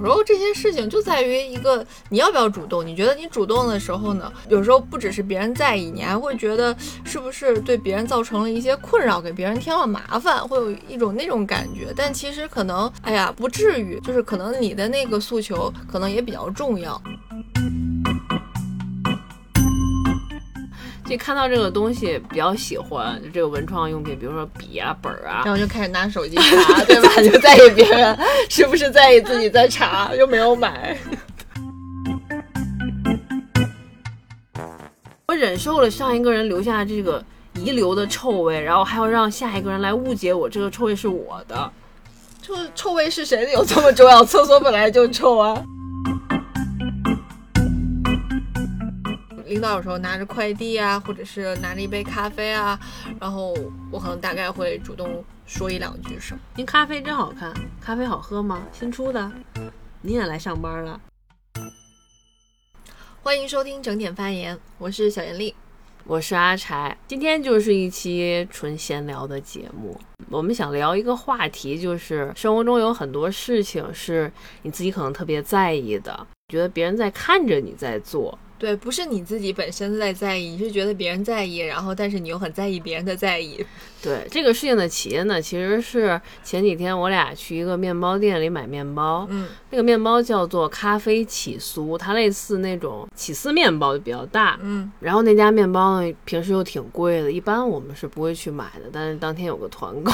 有时候这些事情就在于一个你要不要主动。你觉得你主动的时候呢，有时候不只是别人在意，你还会觉得是不是对别人造成了一些困扰，给别人添了麻烦，会有一种那种感觉。但其实可能，哎呀，不至于，就是可能你的那个诉求可能也比较重要。就看到这个东西比较喜欢，就这个文创用品，比如说笔啊、本儿啊，然后就开始拿手机 查，对吧？就在意别人是不是在意自己在查，又没有买。我忍受了上一个人留下这个遗留的臭味，然后还要让下一个人来误解我这个臭味是我的。臭臭味是谁的有这么重要？厕所本来就臭啊。领导有时候拿着快递啊，或者是拿着一杯咖啡啊，然后我可能大概会主动说一两句什么。您咖啡真好看，咖啡好喝吗？新出的。您也来上班了。欢迎收听整点发言，我是小严丽，我是阿柴。今天就是一期纯闲聊的节目，我们想聊一个话题，就是生活中有很多事情是你自己可能特别在意的，觉得别人在看着你在做。对，不是你自己本身在在意，你是觉得别人在意，然后但是你又很在意别人的在意。对这个事情的起因呢，其实是前几天我俩去一个面包店里买面包，嗯，那个面包叫做咖啡起酥，它类似那种起司面包，就比较大，嗯，然后那家面包呢，平时又挺贵的，一般我们是不会去买的，但是当天有个团购，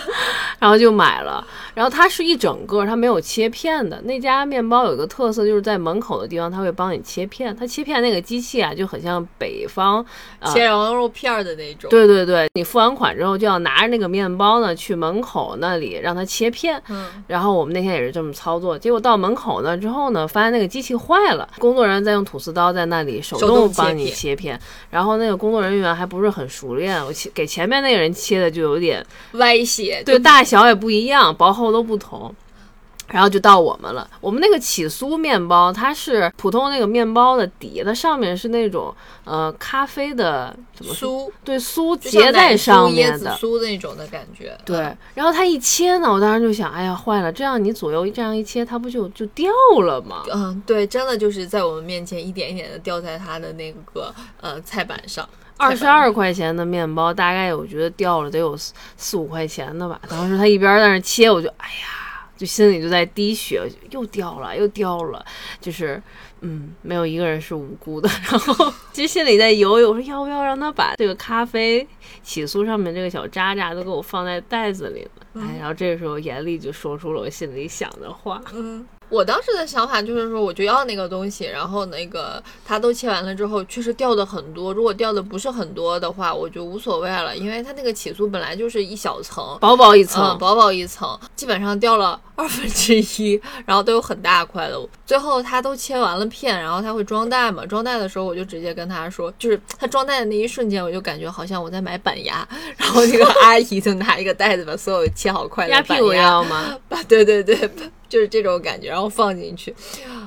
然后就买了。然后它是一整个，它没有切片的。那家面包有一个特色，就是在门口的地方，它会帮你切片。它切片那个机器啊，就很像北方切羊肉片的那种。对对对，你付完款之后，就要拿着那个面包呢，去门口那里让它切片。嗯，然后我们那天也是这么操作，结果到门口呢之后呢，发现那个机器坏了，工作人员在用吐司刀在那里手动帮你切片，然后那个工作人员还不是很熟练，我切给前面那个人切的就有点歪斜，对，大小也不一样，薄厚都不同。然后就到我们了。我们那个起酥面包，它是普通那个面包的底，它上面是那种呃咖啡的怎么酥，对酥结在上面的酥那种的感觉。对，然后它一切呢，我当时就想，哎呀，坏了，这样你左右这样一切，它不就就掉了吗？嗯，对，真的就是在我们面前一点一点的掉在它的那个呃菜板上。二十二块钱的面包，大概我觉得掉了得有四四五块钱的吧。当时他一边在那切，我就哎呀。就心里就在滴血，又掉了，又掉了，就是，嗯，没有一个人是无辜的。然后其实心里在犹豫，我说要不要让他把这个咖啡起酥上面这个小渣渣都给我放在袋子里呢？哎，然后这个时候严厉就说出了我心里想的话，嗯。我当时的想法就是说，我就要那个东西，然后那个它都切完了之后，确实掉的很多。如果掉的不是很多的话，我就无所谓了，因为它那个起酥本来就是一小层，薄薄一层，薄薄一层，基本上掉了二分之一，然后都有很大块的。最后他都切完了片，然后他会装袋嘛？装袋的时候，我就直接跟他说，就是他装袋的那一瞬间，我就感觉好像我在买板鸭，然后那个 阿姨就拿一个袋子把所有切好块的板鸭要吗？对对对。就是这种感觉，然后放进去，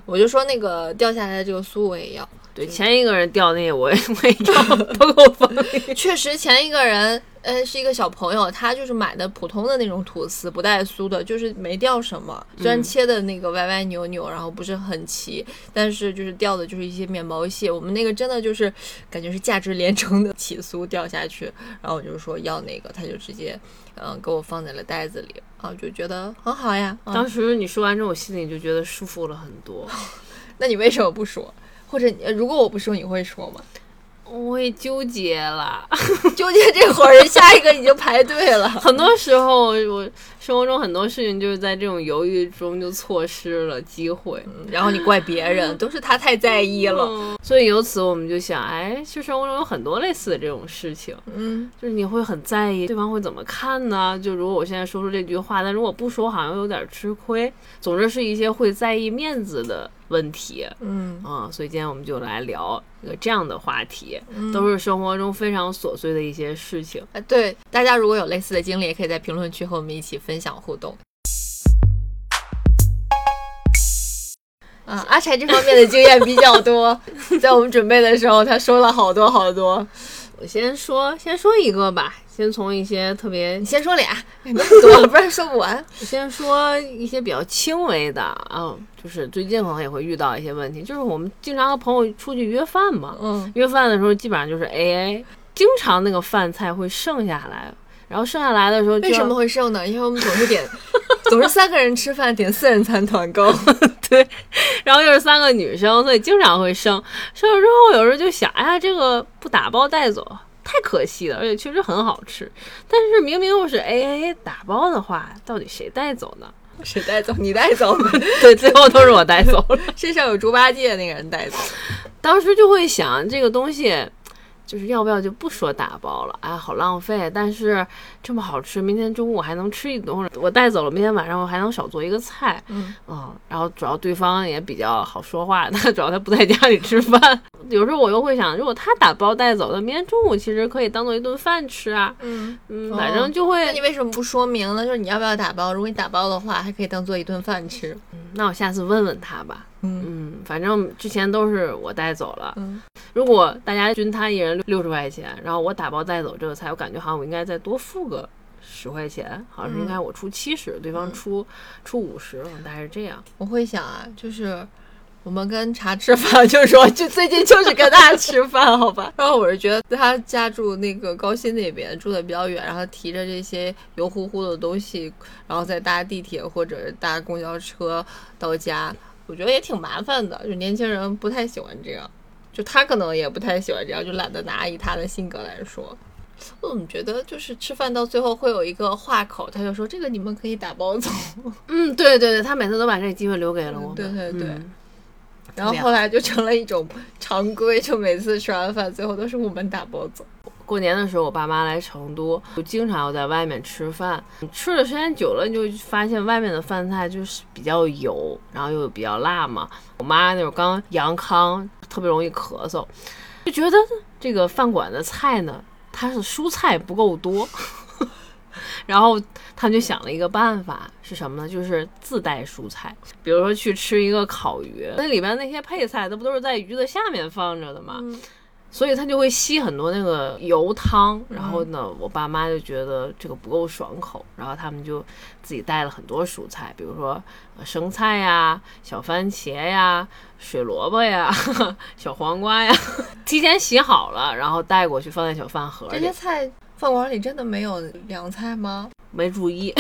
我就说那个掉下来的这个酥我也要。对，前一个人掉那个 我也我也 要，都给我放。确实，前一个人呃是一个小朋友，他就是买的普通的那种吐司，不带酥的，就是没掉什么。虽然切的那个歪歪扭扭，然后不是很齐，但是就是掉的就是一些面包屑。我们那个真的就是感觉是价值连城的起酥掉下去，然后我就说要那个，他就直接嗯给我放在了袋子里。啊，就觉得很好呀。当时你说完之后，我心里就觉得舒服了很多。那你为什么不说？或者如果我不说，你会说吗？我也纠结了，纠结这会儿，下一个已经排队了。很多时候，我生活中很多事情就是在这种犹豫中就错失了机会，然后你怪别人，都是他太在意了。所以由此我们就想，哎，其实生活中有很多类似的这种事情，嗯，就是你会很在意对方会怎么看呢？就如果我现在说出这句话，但如果不说，好像有点吃亏。总之是一些会在意面子的。问题，嗯啊，所以今天我们就来聊一个这样的话题，都是生活中非常琐碎的一些事情。哎，对，大家如果有类似的经历，也可以在评论区和我们一起分享互动。啊，阿柴这方面的经验比较多，在我们准备的时候，他说了好多好多。我先说，先说一个吧。先从一些特别你，先说俩，多，不然说不完。我先说一些比较轻微的啊，就是最近可能也会遇到一些问题，就是我们经常和朋友出去约饭嘛，嗯，约饭的时候基本上就是 A A，经常那个饭菜会剩下来，然后剩下来的时候为什么会剩呢？因为我们总是点，总是三个人吃饭点四人餐团购。对，然后又是三个女生，所以经常会剩。剩了之后，有时候就想，哎呀，这个不打包带走太可惜了，而且确实很好吃。但是明明又是 A A 打包的话，到底谁带走呢？谁带走？你带走呗。对，最后都是我带走了。身上有猪八戒那个人带走。当时就会想，这个东西就是要不要就不说打包了，哎，好浪费。但是这么好吃，明天中午还能吃一顿，我带走了，明天晚上我还能少做一个菜。嗯嗯，然后主要对方也比较好说话，他 主要他不在家里吃饭。有时候我又会想，如果他打包带走的，明天中午其实可以当做一顿饭吃啊。嗯，反正就会，那你为什么不说明呢？就是你要不要打包？如果你打包的话，还可以当做一顿饭吃。那我下次问问他吧。嗯嗯，反正之前都是我带走了。嗯，如果大家均摊一人六十块钱，然后我打包带走这个菜，我感觉好像我应该再多付个十块钱，好像是应该我出七十、对方出出五十，大概是这样。我会想啊，就是我们跟茶吃饭，就是说，就最近就是跟他吃饭，好吧？然后我是觉得他家住那个高新那边，住的比较远，然后提着这些油乎乎的东西，然后再搭地铁或者搭公交车到家，我觉得也挺麻烦的。就年轻人不太喜欢这样，就他可能也不太喜欢这样，就懒得拿。以他的性格来说。我怎么觉得就是吃饭到最后会有一个话口，他就说这个你们可以打包走，嗯，对对对，他每次都把这个机会留给了我们。对对对嗯然后后来就成了一种常规，就每次吃完饭最后都是我们打包走。过年的时候，我爸妈来成都，就经常要在外面吃饭。吃的时间久了，你就发现外面的饭菜就是比较油，然后又比较辣嘛。我妈那会儿刚阳康，特别容易咳嗽，就觉得这个饭馆的菜呢，它是蔬菜不够多。然后他们就想了一个办法，是什么呢？就是自带蔬菜。比如说去吃一个烤鱼，那里边那些配菜，它不都是在鱼的下面放着的吗？所以它就会吸很多那个油汤，然后呢，我爸妈就觉得这个不够爽口，然后他们就自己带了很多蔬菜，比如说呃生菜呀、小番茄呀、水萝卜呀、小黄瓜呀，提前洗好了，然后带过去放在小饭盒里这些。菜饭馆里真的没有凉菜吗？没注意，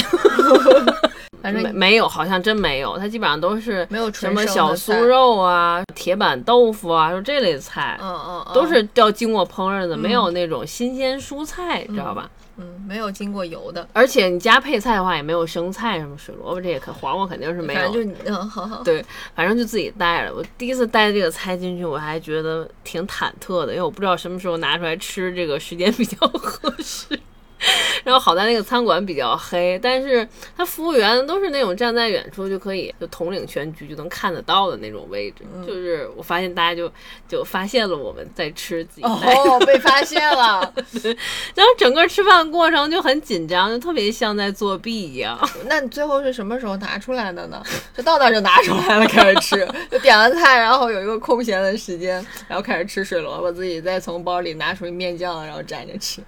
反正没没有，好像真没有，它基本上都是没有什么小酥，肉啊、铁板豆腐啊，就这类菜。嗯嗯，嗯都是要经过烹饪的，没有那种新鲜蔬菜，知道吧？嗯没有经过油的，而且你加配菜的话，也没有生菜什么水萝卜这些，可黄瓜肯定是没有反正就。你嗯好好，对，反正就自己带了。我第一次带这个菜进去，我还觉得挺忐忑的，因为我不知道什么时候拿出来吃，这个时间比较合适。然后好在那个餐馆比较黑，但是他服务员都是那种站在远处就可以就统领全局就能看得到的那种位置。就是我发现大家就就发现了我们在吃自己哦，被发现了。然后整个吃饭过程就很紧张，就特别像在作弊一样。那你最后是什么时候拿出来的呢？就到那儿就拿出来了，开始吃，就点完菜，然后有一个空闲的时间，然后开始吃水萝卜，自己再从包里拿出面酱，然后蘸着吃。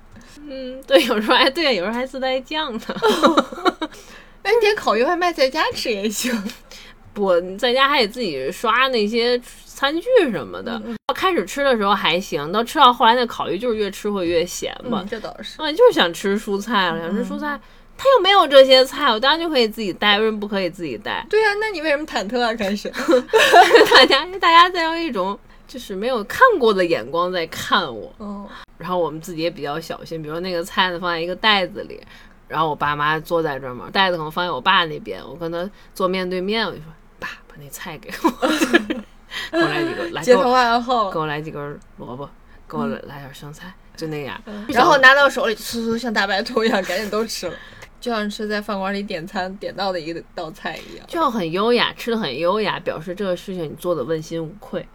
嗯，对，有时候还对，有时候还自带酱呢。那你点烤鱼外卖在家吃也行。不，你在家还得自己刷那些餐具什么的。开始吃的时候还行，到吃到后来那烤鱼就是越吃会越咸嘛嗯，。这倒是。啊，就是想吃蔬菜了，想吃蔬菜，它又没有这些菜，我当然就可以自己带，为什么不可以自己带？对呀、那你为什么忐忑啊？开始。大家大家在用一种就是没有看过的眼光在看我。哦，然后我们自己也比较小心，比如说那个菜呢放在一个袋子里，然后我爸妈坐在这儿嘛，袋子可能放在我爸那边，我跟他坐面对面，我就说爸，把那菜给我，给我来几个，来街头给我给。我来几根萝卜，给我来点生菜，就那样。然后拿到手里，嗖嗖像大白兔一样，赶紧都吃了，就像是在饭馆里点餐点到的一道菜一样。就很优雅，吃的很优雅，表示这个事情你做的问心无愧。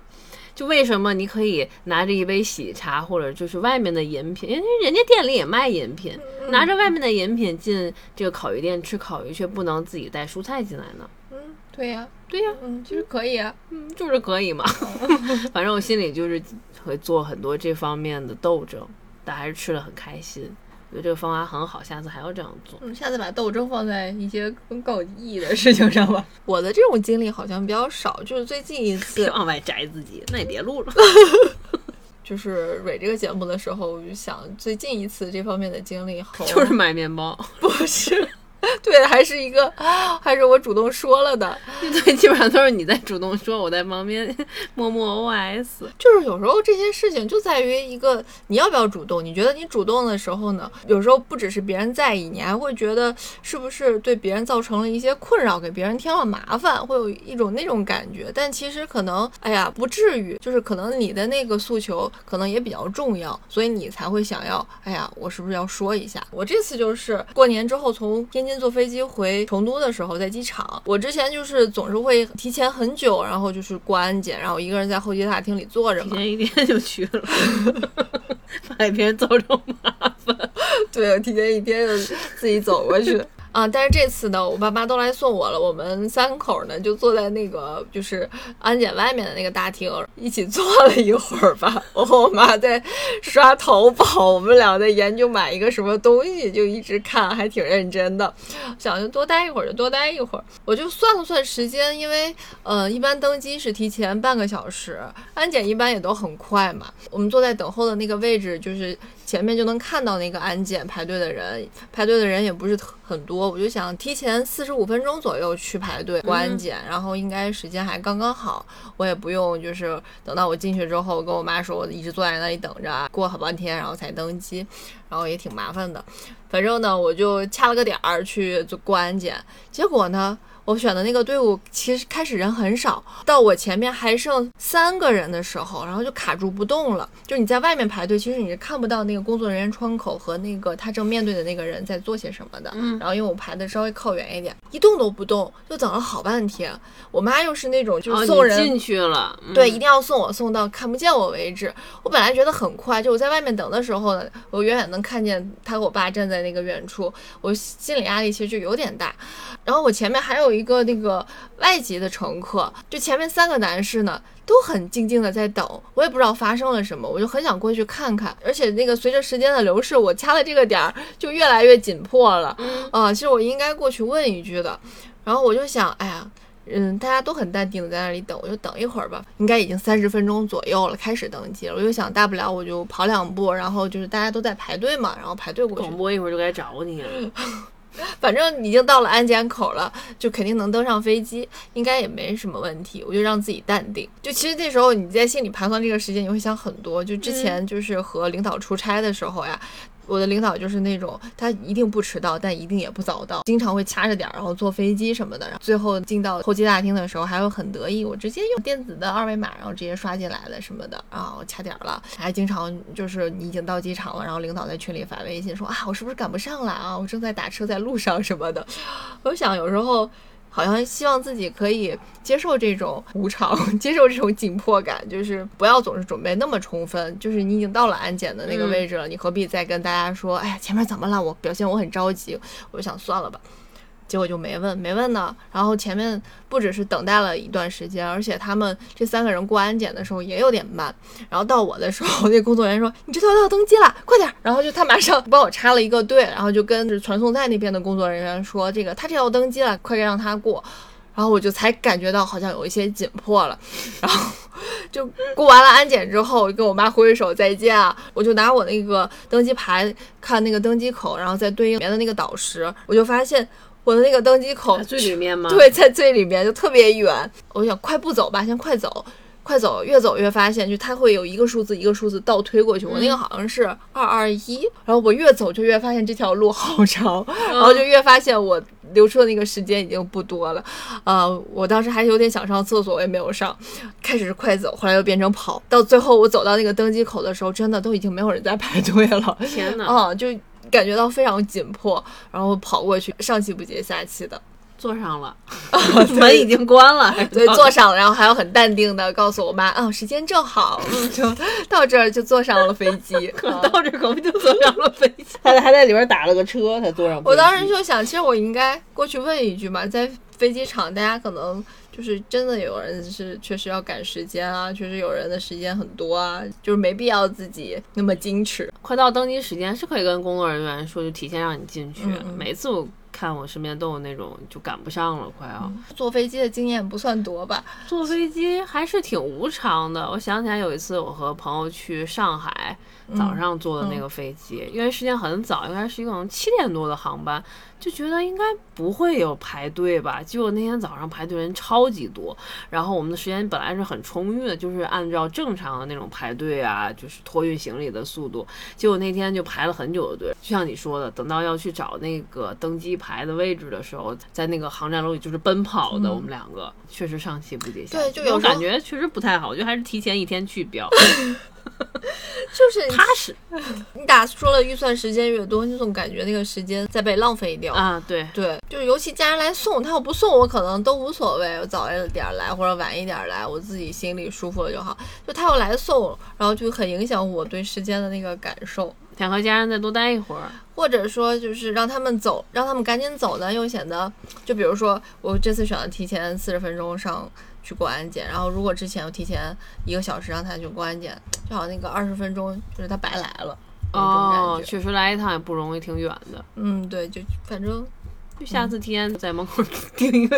就为什么你可以拿着一杯喜茶，或者就是外面的饮品，因为人家店里也卖饮品，拿着外面的饮品进这个烤鱼店吃烤鱼，却不能自己带蔬菜进来呢？嗯，对呀、对呀、嗯，其实可以啊。嗯，就是可以嘛。反正我心里就是会做很多这方面的斗争，但还是吃的很开心。我觉得这个方法很好，下次还要这样做。嗯，下次把斗争放在一些更更有意义的事情上吧。我的这种经历好像比较少，就是最近一次别往外摘自己，那也别录了。就是蕊这个节目的时候，我就想最近一次这方面的经历，就是买面包，不是。对，还是一个，还是我主动说了的。对，基本上都是你在主动说，我在旁边 默默 OS。就是有时候这些事情就在于一个你要不要主动。你觉得你主动的时候呢，有时候不只是别人在意，你还会觉得是不是对别人造成了一些困扰，给别人添了麻烦，会有一种那种感觉。但其实可能，哎呀，不至于。就是可能你的那个诉求可能也比较重要，所以你才会想要，哎呀，我是不是要说一下？我这次就是过年之后从天津。坐飞机回成都的时候，在机场，我之前就是总是会提前很久，然后就是过安检，然后一个人在候机大厅里坐着嘛。提前一天就去了，怕给别人造成麻烦。对，提前一天就自己走过去。啊！但是这次呢，我爸妈都来送我了。我们三口呢，就坐在那个就是安检外面的那个大厅，一起坐了一会儿吧。我和我妈在刷淘宝，我们俩在研究买一个什么东西，就一直看，还挺认真的。想就多待一会儿，就多待一会儿。我就算了算时间，因为呃，一般登机是提前半个小时，安检一般也都很快嘛。我们坐在等候的那个位置，就是前面就能看到那个安检排队的人，排队的人也不是很多。我就想提前四十五分钟左右去排队过安检，然后应该时间还刚刚好，我也不用就是等到我进去之后跟我妈说，我一直坐在那里等着，过好半天然后才登机，然后也挺麻烦的。反正呢，我就掐了个点儿去做过安检，结果呢。我选的那个队伍其实开始人很少，到我前面还剩三个人的时候，然后就卡住不动了。就你在外面排队，其实你是看不到那个工作人员窗口和那个他正面对的那个人在做些什么的。嗯。然后因为我排的稍微靠远一点，一动都不动，就等了好半天。我妈又是那种就是送人进去了，对，一定要送我送到看不见我为止。我本来觉得很快，就我在外面等的时候呢，我远远能看见他和我爸站在那个远处，我心理压力其实就有点大。然后我前面还有一个那个外籍的乘客，就前面三个男士呢都很静静的在等，我也不知道发生了什么，我就很想过去看看。而且那个随着时间的流逝，我掐的这个点儿就越来越紧迫了。啊，其实我应该过去问一句的。然后我就想，哎呀，嗯，大家都很淡定的在那里等，我就等一会儿吧。应该已经三十分钟左右了，开始登机了。我就想，大不了我就跑两步，然后就是大家都在排队嘛，然后排队过去。广播一会儿就该找你了。反正已经到了安检口了，就肯定能登上飞机，应该也没什么问题。我就让自己淡定。就其实那时候你在心里盘算这个时间，你会想很多。就之前就是和领导出差的时候呀。我的领导就是那种，他一定不迟到，但一定也不早到，经常会掐着点儿，然后坐飞机什么的。然后最后进到候机大厅的时候，还会很得意，我直接用电子的二维码，然后直接刷进来了什么的，然后掐点儿了。还经常就是你已经到机场了，然后领导在群里发微信说啊，我是不是赶不上了啊？我正在打车在路上什么的。我想有时候。好像希望自己可以接受这种无常，接受这种紧迫感，就是不要总是准备那么充分。就是你已经到了安检的那个位置了，你何必再跟大家说，哎呀，前面怎么了？我表现我很着急，我就想算了吧。结果就没问，没问呢。然后前面不只是等待了一段时间，而且他们这三个人过安检的时候也有点慢。然后到我的时候，那工作人员说：“你这都要登机了，快点！”然后就他马上帮我插了一个队，然后就跟传送带那边的工作人员说：“这个他这要登机了，快让他过。”然后我就才感觉到好像有一些紧迫了。然后就过完了安检之后，跟我妈挥挥手再见啊！我就拿我那个登机牌看那个登机口，然后再对应里面的那个导师，我就发现。我的那个登机口最里面吗？对，在最里面就特别远。我想快步走吧，先快走，快走，越走越发现，就它会有一个数字一个数字倒推过去。我那个好像是二二一，然后我越走就越发现这条路好长，然后就越发现我留出的那个时间已经不多了。呃，我当时还有点想上厕所，我也没有上。开始是快走，后来又变成跑，到最后我走到那个登机口的时候，真的都已经没有人在排队了。天呐！啊，就。感觉到非常紧迫，然后跑过去，上气不接下气的。坐上了，门已经关了，对，坐上了，然后还要很淡定的告诉我妈，啊，时间正好，就到这儿就坐上了飞机，到这可不就坐上了飞机，他还在里边打了个车才坐上。我当时就想，其实我应该过去问一句嘛，在飞机场大家可能。就是真的有人是确实要赶时间啊，确实有人的时间很多啊，就是没必要自己那么矜持。快到登机时间是可以跟工作人员说，就提前让你进去。每次我看我身边都有那种就赶不上了，快要。坐飞机的经验不算多吧？坐飞机还是挺无常的。我想起来有一次，我和朋友去上海，早上坐的那个飞机，因为时间很早，应该是一种七点多的航班，就觉得应该不会有排队吧。结果那天早上排队人超级多，然后我们的时间本来是很充裕的，就是按照正常的那种排队啊，就是托运行李的速度。结果那天就排了很久的队，就像你说的，等到要去找那个登机牌的位置的时候，在那个航站楼里就是奔跑的，我们两个确实上气不接下气。对就有感觉确实不太好，我觉得还是提前一天去比较 就是踏实你打说了预算时间越多，你总感觉那个时间在被浪费掉。啊。对，对，就是尤其家人来送，他要不送我可能都无所谓，我早一点儿来或者晚一点儿来，我自己心里舒服了就好。就他要来送，然后就很影响我对时间的那个感受。想和家人再多待一会儿。或者说就是让他们走，让他们赶紧走呢，又显得就比如说我这次选了提前四十分钟上去过安检，然后如果之前我提前一个小时让他去过安检，就好像那个二十分钟就是他白来了哦，确实来一趟也不容易，挺远的。嗯，对，就反正就下次提前在门口盯一个，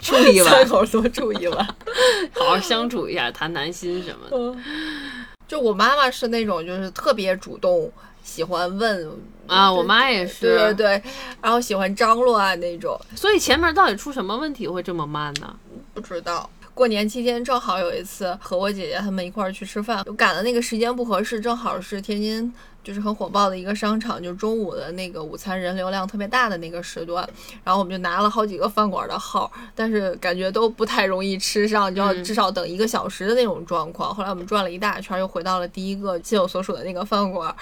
住一三晚，口多住一晚。好好相处一下，谈谈心什么的。就我妈妈是那种就是特别主动，喜欢问啊，我妈也是。对对对，然后喜欢张罗啊那种，所以前面到底出什么问题会这么慢呢？不知道。过年期间正好有一次和我姐姐他们一块儿去吃饭，就赶的那个时间不合适，正好是天津就是很火爆的一个商场，就中午的那个午餐人流量特别大的那个时段，然后我们就拿了好几个饭馆的号，但是感觉都不太容易吃上，就要至少等一个小时的那种状况。后来我们转了一大圈，又回到了第一个心有所属的那个饭馆，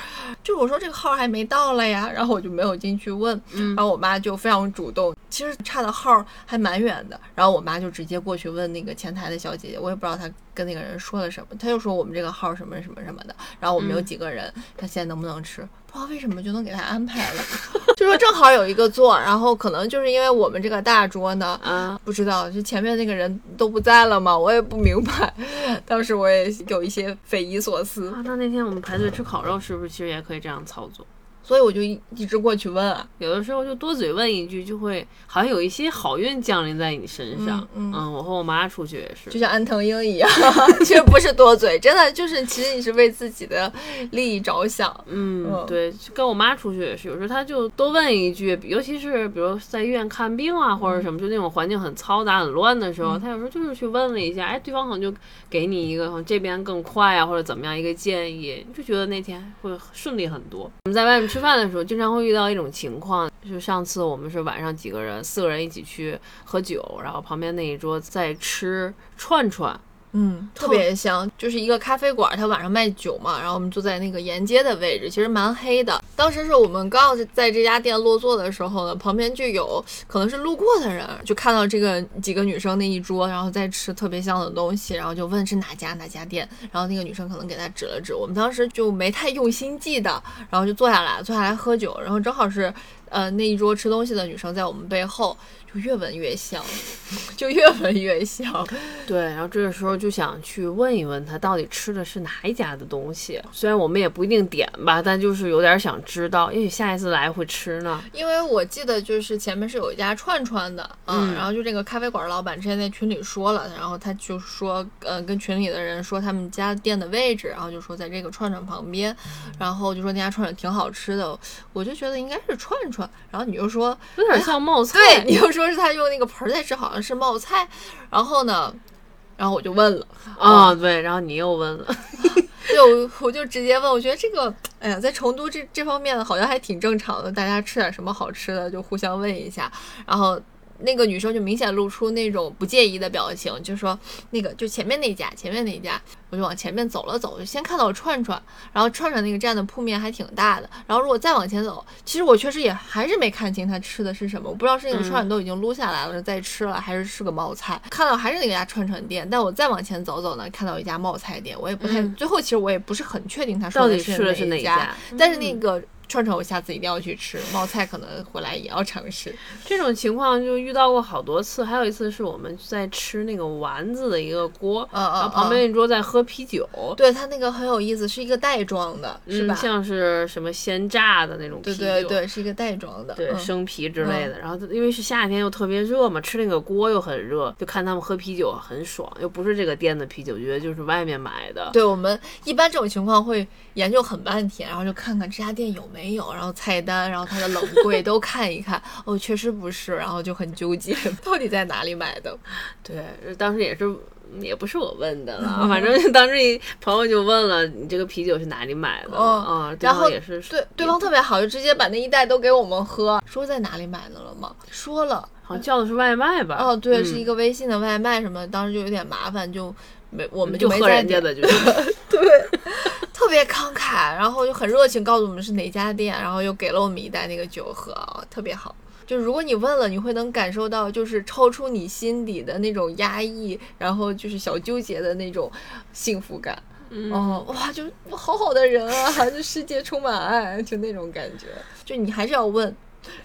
就我说这个号还没到了呀，然后我就没有进去问，然后我妈就非常主动，其实差的号还蛮远的，然后我妈就直接过去问那个前台的小姐姐，我也不知道她跟那个人说了什么，他就说我们这个号什么什么什么的，然后我们有几个人，他现在能不能吃？不知道为什么就能给他安排了，就说正好有一个座，然后可能就是因为我们这个大桌呢，啊，不知道，就前面那个人都不在了嘛，我也不明白。当时我也有一些匪夷所思，啊那那天我们排队吃烤肉，是不是其实也可以这样操作？所以我就一一直过去问啊。有的时候就多嘴问一句，就会好像有一些好运降临在你身上。嗯嗯我和我妈出去也是，就像安藤英一样，其实不是多嘴，真的就是其实你是为自己的利益着想。嗯嗯，对，就跟我妈出去也是，有时候她就多问一句，尤其是比如在医院看病啊，或者什么，就那种环境很嘈杂、很乱的时候，她有时候就是去问了一下，哎，对方可能就给你一个这边更快啊，或者怎么样一个建议，就觉得那天会顺利很多。我们在外面吃吃饭的时候，经常会遇到一种情况，就是上次我们是晚上几个人，四个人一起去喝酒，然后旁边那一桌在吃串串。嗯，特别香，就是一个咖啡馆，它晚上卖酒嘛，然后我们坐在那个沿街的位置，其实蛮黑的。当时是我们刚要在这家店落座的时候呢，旁边就有可能是路过的人，就看到这个几个女生那一桌，然后在吃特别香的东西，然后就问是哪家哪家店，然后那个女生可能给他指了指，我们当时就没太用心记的，然后就坐下来，坐下来喝酒，然后正好是呃那一桌吃东西的女生在我们背后。就越闻越香，就越闻越香。对，然后这个时候就想去问一问他到底吃的是哪一家的东西。虽然我们也不一定点吧，但就是有点想知道，也许下一次来会吃呢。因为我记得就是前面是有一家串串的，嗯，然后就这个咖啡馆老板之前在群里说了，然后他就说，呃，跟群里的人说他们家店的位置，然后就说在这个串串旁边，然后就说那家串串挺好吃的，我就觉得应该是串串，然后你就说有点像冒菜，对，你就说是他用那个盆儿在吃，好像是冒菜，然后呢，然后我就问了，啊、对，然后你又问了，对，我我就直接问，我觉得这个，哎呀，在成都这这方面好像还挺正常的，大家吃点什么好吃的就互相问一下，然后。那个女生就明显露出那种不介意的表情，就说那个就前面那家，前面那家，我就往前面走了走，就先看到串串，然后串串那个站的铺面还挺大的，然后如果再往前走，其实我确实也还是没看清他吃的是什么，我不知道是那个串串都已经撸下来了再吃了，还是是个冒菜，看到还是那家串串店，但我再往前走走呢，看到一家冒菜店，我也不太，嗯。最后其实我也不是很确定他说的是哪哪一家？但是那个。串串我下次一定要去吃，冒菜可能回来也要尝试。这种情况就遇到过好多次，还有一次是我们在吃那个丸子的一个锅，嗯嗯然后旁边一桌在喝啤酒，对它那个很有意思，是一个袋装的，是吧？嗯像是什么鲜榨的那种啤酒，对对对，是一个袋装的。对，嗯生啤之类的。然后因为是夏天又特别热嘛，吃那个锅又很热，就看他们喝啤酒很爽，又不是这个店的啤酒，觉得就是外面买的。对我们一般这种情况会研究很半天，然后就看看这家店有没有，然后菜单，然后它的冷柜都看一看。哦，确实不是，然后就很纠结，到底在哪里买的？对，当时也是。也不是我问的了，反正当时一朋友就问了，你这个啤酒是哪里买的？嗯啊，然后也是对对方特别好，就直接把那一袋都给我们喝，说在哪里买的了吗？说了，好像叫的是外卖吧？哦，对，嗯是一个微信的外卖什么，当时就有点麻烦，就没我们就喝人家的，就 是对，特别慷慨，然后就很热情，告诉我们是哪家店，然后又给了我们一袋那个酒喝，啊特别好。就如果你问了，你会能感受到，就是超出你心底的那种压抑，然后就是小纠结的那种幸福感。嗯哦，哇，就好好的人啊，这世界充满爱，就那种感觉。就你还是要问，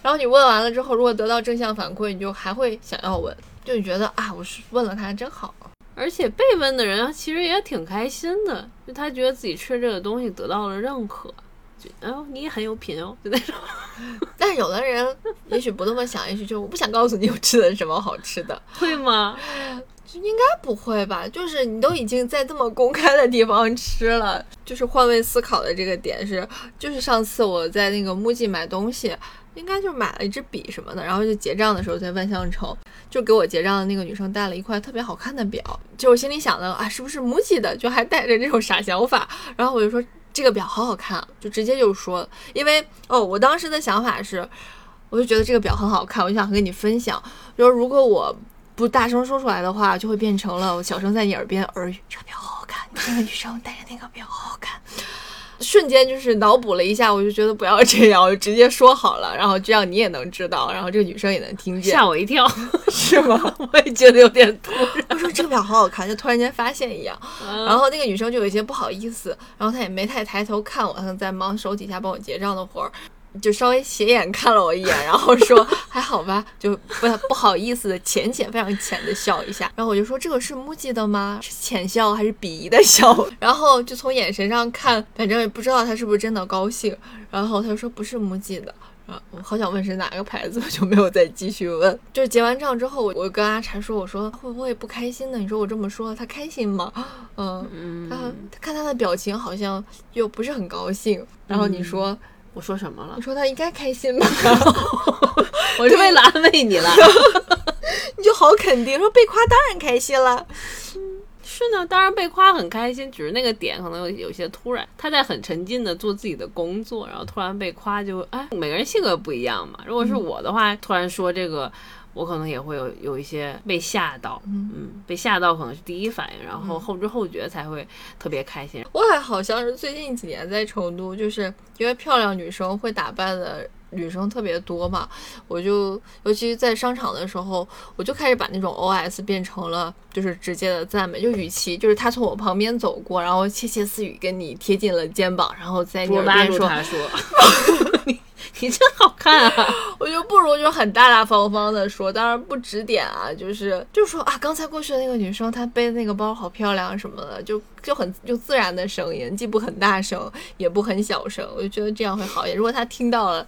然后你问完了之后，如果得到正向反馈，你就还会想要问，就你觉得啊，我是问了他真好。而且被问的人其实也挺开心的，就他觉得自己吃这个东西得到了认可，就哦你也很有品哦，就那种。但有的人也许不那么想，也许就我不想告诉你我吃的什么好吃的，会吗？就应该不会吧？就是你都已经在这么公开的地方吃了，就是换位思考的这个点是，就是上次我在那个木记买东西。应该就买了一支笔什么的，然后就结账的时候在万象城，就给我结账的那个女生带了一块特别好看的表，就我心里想的啊，是不是 MUJI 的？就还带着这种傻想法，然后我就说这个表好好看，就直接就说，因为哦，我当时的想法是，我就觉得这个表很好看，我就想和你分享，就是如果我不大声说出来的话，就会变成了我小声在你耳边耳语，这个表好好看，你这个女生戴着那个表好好看。瞬间就是脑补了一下，我就觉得不要这样，我就直接说好了，然后这样你也能知道，然后这个女生也能听见，吓我一跳，是吗？我也觉得有点突然。我说这个表好好看，就突然间发现一样，嗯然后那个女生就有一些不好意思，然后她也没太抬头看我，她在忙手底下帮我结账的活儿。就稍微斜眼看了我一眼，然后说还好吧，就不不好意思的浅浅非常浅的笑一下，然后我就说这个是 MUJI 的吗？是浅笑还是鄙夷的笑？然后就从眼神上看，反正也不知道他是不是真的高兴。然后他就说不是 MUJI 的，啊，我好想问是哪个牌子，我就没有再继续问。就是结完账之后，我我跟阿柴说，我说会不会不开心呢？你说我这么说，他开心吗？嗯，嗯他他看他的表情好像又不是很高兴。然后你说。我说什么了你？说他应该开心吧？我是为了安慰你了。你就好肯定说被夸当然开心了。是呢，当然被夸很开心，只是那个点可能有有些突然。他在很沉浸的做自己的工作，然后突然被夸就，哎，每个人性格不一样嘛。如果是我的话，突然说这个，我可能也会有有一些被吓到，嗯，被吓到可能是第一反应，然后后知后觉才会特别开心。我还好像是最近几年在成都，就是因为漂亮女生会打扮的女生特别多嘛，我就尤其在商场的时候，我就开始把那种 OS 变成了就是直接的赞美，就与其就是他从我旁边走过，然后窃窃私语跟你贴近了肩膀，然后在你耳边说：“你你真好看啊 我就不如就很大大方方的说，当然不指点啊，就是就说啊，刚才过去的那个女生她背的那个包好漂亮什么的，就就很就自然的声音，既不很大声，也不很小声，我就觉得这样会好一点。如果她听到了，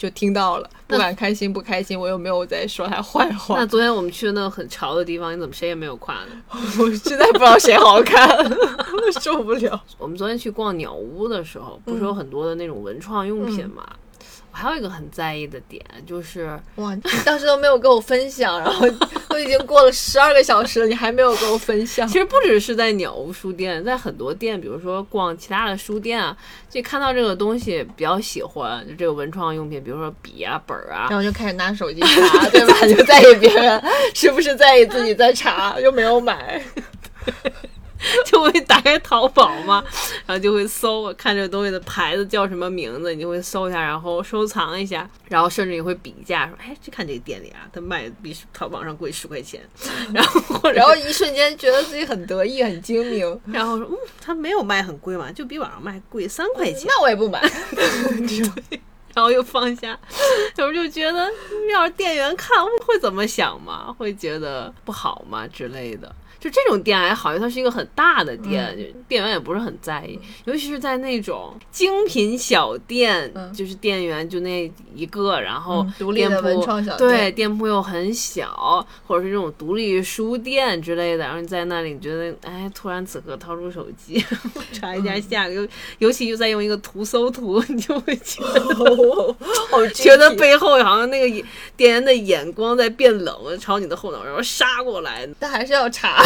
就听到了，不管开心不开心，我又没有在说他坏！”话那，昨天我们去的那个很潮的地方，你怎么谁也没有夸呢？我实在不知道谁好看，我 受不了。我们昨天去逛鸟屋的时候，不是有很多的那种文创用品嘛？我还有一个很在意的点，就是哇，你当时都没有跟我分享，然后都已经过了十二个小时了，你还没有跟我分享其。实不只是在鸟屋书店，在很多店，比如说逛其他的书店啊，就看到这个东西比较喜欢，就这个文创用品，比如说笔啊、本儿啊然，后就开始拿手机查，对吧？就在意别人是不是在意自己在查，又没有买。就会打开淘宝嘛，然后就会搜，看这个东西的牌子叫什么名字，你就会搜一下，然后收藏一下，然后甚至你会比价，说，哎，就看这个店里啊，它卖比淘宝上贵十块钱，然后然后一瞬间觉得自己很得意、很精明，然后说，嗯，它没有卖很贵嘛，就比网上卖贵三块钱，那我也不买。然后又放下，有时候就觉得，要是店员看会怎么想嘛？会觉得不好嘛之类的？就这种店还好，因为它是一个很大的店，就店员也不是很在意。尤其是在那种精品小店，就是店员就那一个，然后独立的文创小对店，铺又很小，或者是这种独立书店之类的，然后你在那里你觉得，哎，突然此刻掏出手机 查一下下个，尤尤其又在用一个图搜图，你就会觉得。好觉得背后好像那个店员的眼光在变冷，朝你的后脑勺杀过来，但还是要查，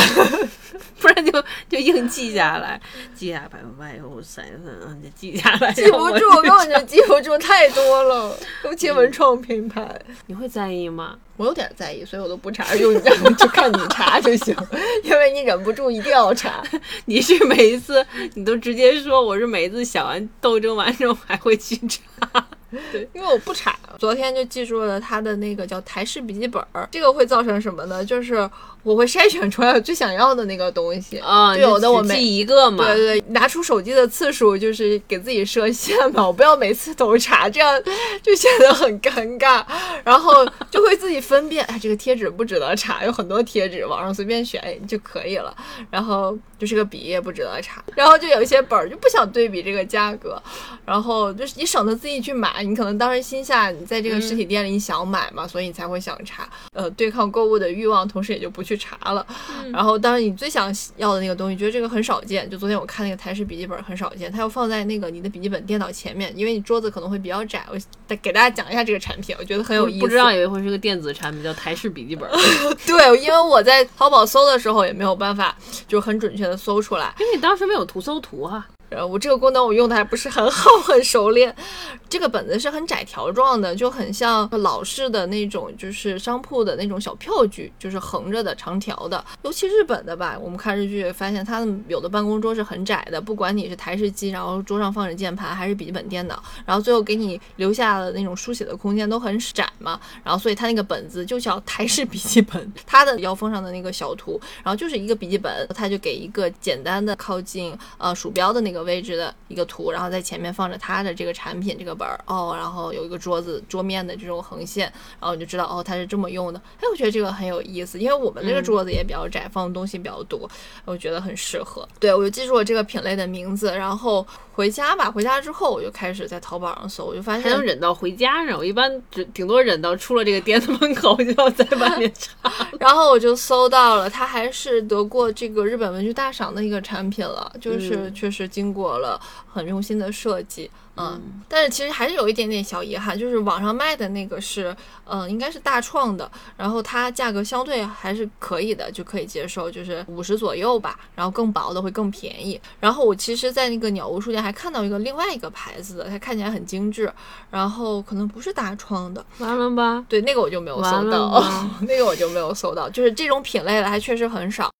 不然就就硬记下来，记下百分百后三分，就记下来。记不住，根本就记不住，太多了，尤其文创品牌。你会在意吗？我有点在意，所以我都不查，用你 就看你查就行，因为你忍不住一定要查。你是每一次你都直接说，我是每一次想完斗争完之后还会去查。对，因为我不查。昨天就记住了他的那个叫台式笔记本儿，这个会造成什么呢？就是我会筛选出来我最想要的那个东西啊。有的我没记一个嘛。对对对，拿出手机的次数就是给自己设限嘛，我不要每次都查，这样就显得很尴尬。然后就会自己分辨，哎，这个贴纸不值得查，有很多贴纸，网上随便选就可以了。然后就是个笔也不值得查。然后就有一些本儿就不想对比这个价格，然后就是你省得自己去买。你可能当时心下你在这个实体店里你想买嘛，所以你才会想查，呃，对抗购物的欲望，同时也就不去查了。然后当时你最想要的那个东西，觉得这个很少见，就昨天我看那个台式笔记本很少见，它要放在那个你的笔记本电脑前面，因为你桌子可能会比较窄。我再给大家讲一下这个产品，我觉得很有意思。不知道以为会是个电子产品，叫台式笔记本。对，因为我在淘宝搜的时候也没有办法，就很准确的搜出来，因为你当时没有图搜图哈。我这个功能我用的还不是很好，很熟练。这个本子是很窄条状的，就很像老式的那种，就是商铺的那种小票据，就是横着的、长条的。尤其日本的吧，我们看日剧发现，他们有的办公桌是很窄的，不管你是台式机，然后桌上放着键盘，还是笔记本电脑，然后最后给你留下的那种书写的空间都很窄嘛。然后所以它那个本子就叫台式笔记本，它的腰封上的那个小图，然后就是一个笔记本，它就给一个简单的靠近呃鼠标的那个位置的一个图，然后在前面放着它的这个产品这个本儿哦，然后有一个桌子桌面的这种横线，然后你就知道哦它是这么用的。哎，我觉得这个很有意思，因为我们这个桌子也比较窄，放的东西比较多，我觉得很适合。对我就记住了这个品类的名字，然后回家吧，回家之后我就开始在淘宝上搜，我就发现还能忍到回家呢，我一般只顶多忍到出了这个店的门口我就要在外面查，然后我就搜到了，它还是得过这个日本文具大赏的一个产品了，就是确实经过了很用心的设计，嗯，但是其实还是有一点点小遗憾，就是网上卖的那个是，嗯，应该是大创的，然后它价格相对还是可以的，就可以接受，就是五十左右吧，然后更薄的会更便宜。然后我其实，在那个鸟屋书店还看到一个另外一个牌子的，它看起来很精致，然后可能不是大创的，完了吧？对，那个我就没有搜到，那个我就没有搜到，就是这种品类的还确实很少。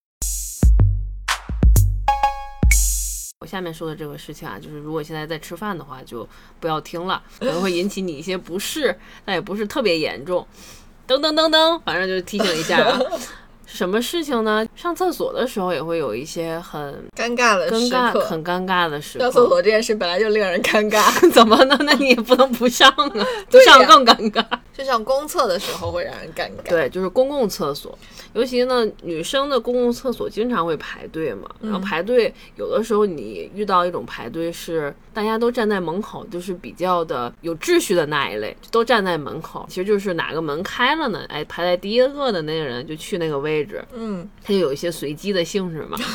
我下面说的这个事情啊，就是如果现在在吃饭的话，就不要听了，可能会引起你一些不适，但也不是特别严重。噔噔噔噔，反正就是提醒一下啊。什么事情呢？上厕所的时候也会有一些很尴尬的尴尬、很尴尬的时刻。上厕所这件事本来就令人尴尬，怎么呢？那你也不能不上啊，不上更尴尬。就像公厕的时候会让人尴尬。对，就是公共厕所，尤其呢，女生的公共厕所经常会排队嘛。然后排队，有的时候你遇到一种排队是大家都站在门口，就是比较的有秩序的那一类，都站在门口。其实就是哪个门开了呢？哎，排在第一个的那个人就去那个位置。嗯，它就有一些随机的性质嘛。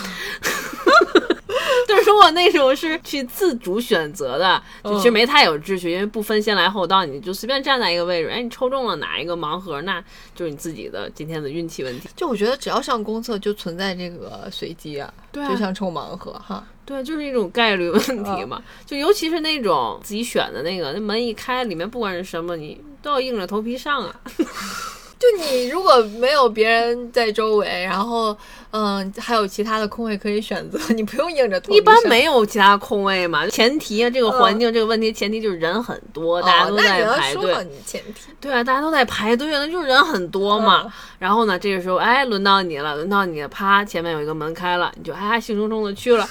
就是说我那时候是去自主选择的，其实没太有秩序，因为不分先来后到，你就随便站在一个位置，哎，你抽中了哪一个盲盒，那就是你自己的今天的运气问题。就我觉得只要上公厕就存在这个随机啊，对，就像抽盲盒哈，对，就是一种概率问题嘛。就尤其是那种自己选的那个，那门一开，里面不管是什么，你都要硬着头皮上啊。就就你如果没有别人在周围，然后嗯还有其他的空位可以选择，你不用硬着头皮一般没有其他空位嘛。前提啊，这个环境、这个问题前提就是人很多，大家都在排队。对啊，大家都在排队，那就是人很多嘛。嗯然后呢，这个时候，哎，轮到你了，轮到你了，啪，前面有一个门开了，你就哎兴冲冲的去了。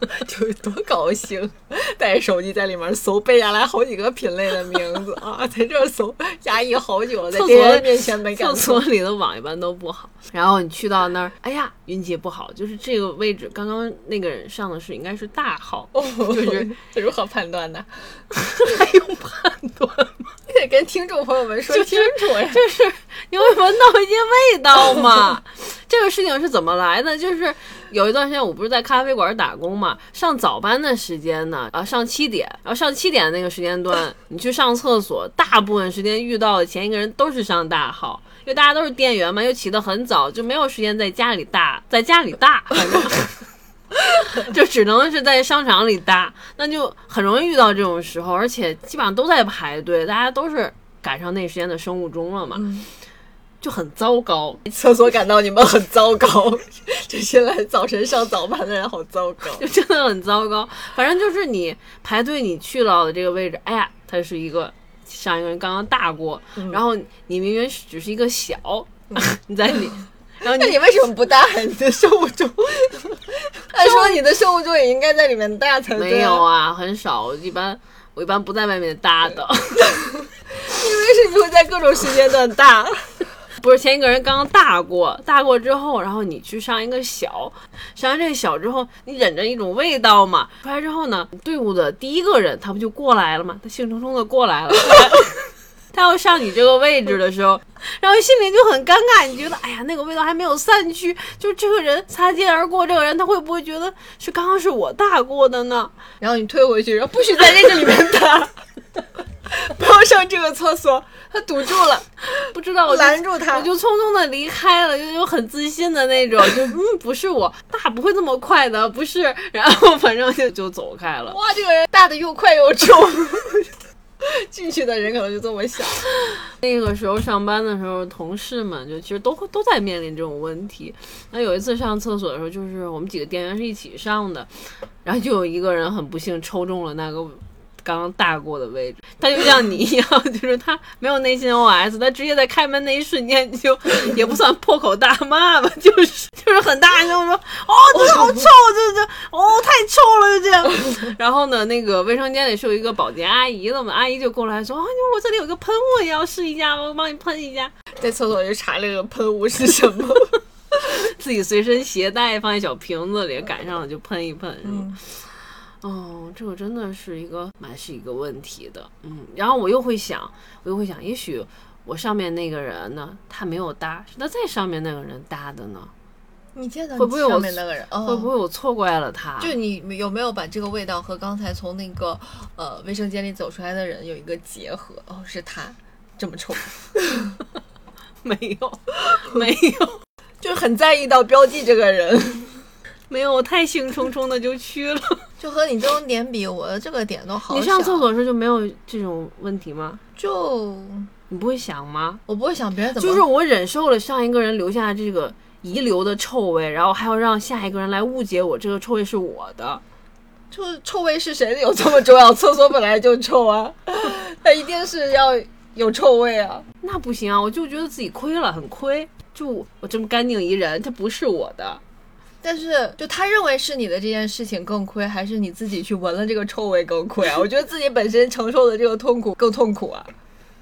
就多高兴，带着手机在里面搜，背下来好几个品类的名字 啊，在这儿搜，压抑好久了，在别人面前没敢厕所里的网一般都不好。然后你去到那儿，哎呀，运气不好，就是这个位置，刚刚那个人上的是应该是大号，就是如何判断的？还用判断吗？你得跟听众朋友们说清楚呀。就是你会闻到一些味道嘛。这个事情是怎么来的？就是有一段时间我不是在咖啡馆打工嘛，上早班的时间呢，啊，上七点，然后上七点的那个时间段，你去上厕所，大部分时间遇到的前一个人都是上大号。因为大家都是店员嘛，又起得很早，就没有时间在家里大，在家里大，反正 就只能是在商场里搭，那就很容易遇到这种时候，而且基本上都在排队，大家都是赶上那时间的生物钟了嘛，就很糟糕。厕所感到你们很糟糕，这些来早晨上早班的人好糟糕。就真的很糟糕。反正就是你排队，你去到的这个位置，哎呀，它是一个像一个人刚刚大过，然后你明明只是一个小，你在里，然后你那你为什么不大你的生物钟？按说你的生物钟也应该在里面大才对。没有，啊，很少，我一般我一般不在外面搭的。因为是你会在各种时间段大。不是前一个人刚刚大过，大过之后，然后你去上一个小，上完这个小之后，你忍着一种味道嘛，出来之后呢，队伍的第一个人他不就过来了吗？他兴冲冲的过来了，他要上你这个位置的时候，然后心里就很尴尬，你觉得哎呀那个味道还没有散去，就这个人擦肩而过，这个人他会不会觉得是刚刚是我大过的呢？然后你退回去，然后不许在这个里面打，不要上这个厕所，他堵住了，不知道我拦住他我就匆匆的离开了，就就很自信的那种，就嗯不是我大不会这么快的，不是，然后反正就就走开了。哇，这个人大的又快又重。进去的人可能就这么想，那个时候上班的时候，同事们就其实都都在面临这种问题。那有一次上厕所的时候，就是我们几个店员是一起上的，然后就有一个人很不幸抽中了那个刚刚大过的位置，他就像你一样，就是他没有内心 OS，他直接在开门那一瞬间就也不算破口大骂吧，就是就是很大声说哦这好臭，这这哦太臭了就这样。然后呢，那个卫生间里是有一个保洁阿姨的嘛，阿姨就过来说啊，我这里有个喷雾，你要试一下吗？我帮你喷一下。在厕所就查这个喷雾是什么。自己随身携带，放在小瓶子里，赶上了就喷一喷，哦，这个真的是一个蛮是一个问题的，嗯。然后我又会想，我又会想，也许我上面那个人呢，他没有搭，是他在上面那个人搭的呢？你见到会不会我上面那个人？哦、会不会我错怪了他？就你有没有把这个味道和刚才从那个呃卫生间里走出来的人有一个结合？哦，是他这么臭，没有，没有，就是很在意到标记这个人。没有，我太兴冲冲的就去了。就和你这种点比，我的这个点都好你上厕所的时候就没有这种问题吗？就你不会想吗？我不会想别人怎么，就是我忍受了上一个人留下这个遗留的臭味，然后还要让下一个人来误解我这个臭味是我的。就臭味是谁的有这么重要？厕所本来就臭啊，它一定是要有臭味啊。那不行啊，我就觉得自己亏了，很亏。就我这么干净一人，这不是我的。但是，就他认为是你的这件事情更亏，还是你自己去闻了这个臭味更亏啊？我觉得自己本身承受的这个痛苦更痛苦啊。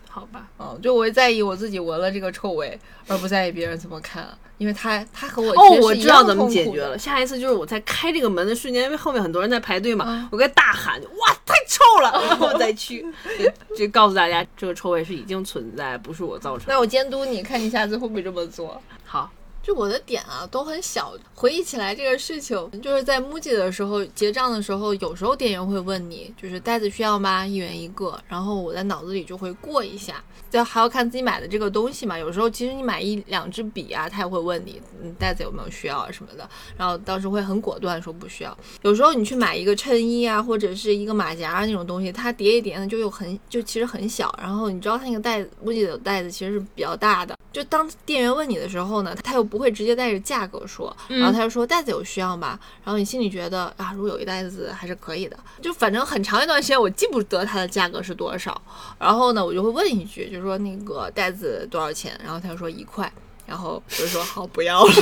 好吧，嗯，就我会在意我自己闻了这个臭味，而不在意别人怎么看，因为他他和我哦我知道怎么解决了。下一次就是我在开这个门的瞬间，因为后面很多人在排队嘛，嗯我该大喊哇太臭了，然后我再去，就就告诉大家这个臭味是已经存在，不是我造成的。那我监督你看你下次会不会这么做？好，就我的点啊都很小，回忆起来这个事情，就是在 MUJI 的时候结账的时候，有时候店员会问你，就是袋子需要吗？一元一个，然后我在脑子里就会过一下，就还要看自己买的这个东西嘛。有时候其实你买一两支笔啊，他也会问你，嗯，袋子有没有需要啊什么的，然后当时会很果断说不需要。有时候你去买一个衬衣啊，或者是一个马甲那种东西，它叠一叠呢就又很就其实很小，然后你知道它那个袋子 MUJI 的袋子其实是比较大的，就当店员问你的时候呢，他又不会直接带着价格说，然后他就说袋子有需要吗？然后你心里觉得啊，如果有一袋子还是可以的，就反正很长一段时间我记不得它的价格是多少，然后呢我就会问一句，就说那个袋子多少钱？然后他就说一块，然后我就说好不要了。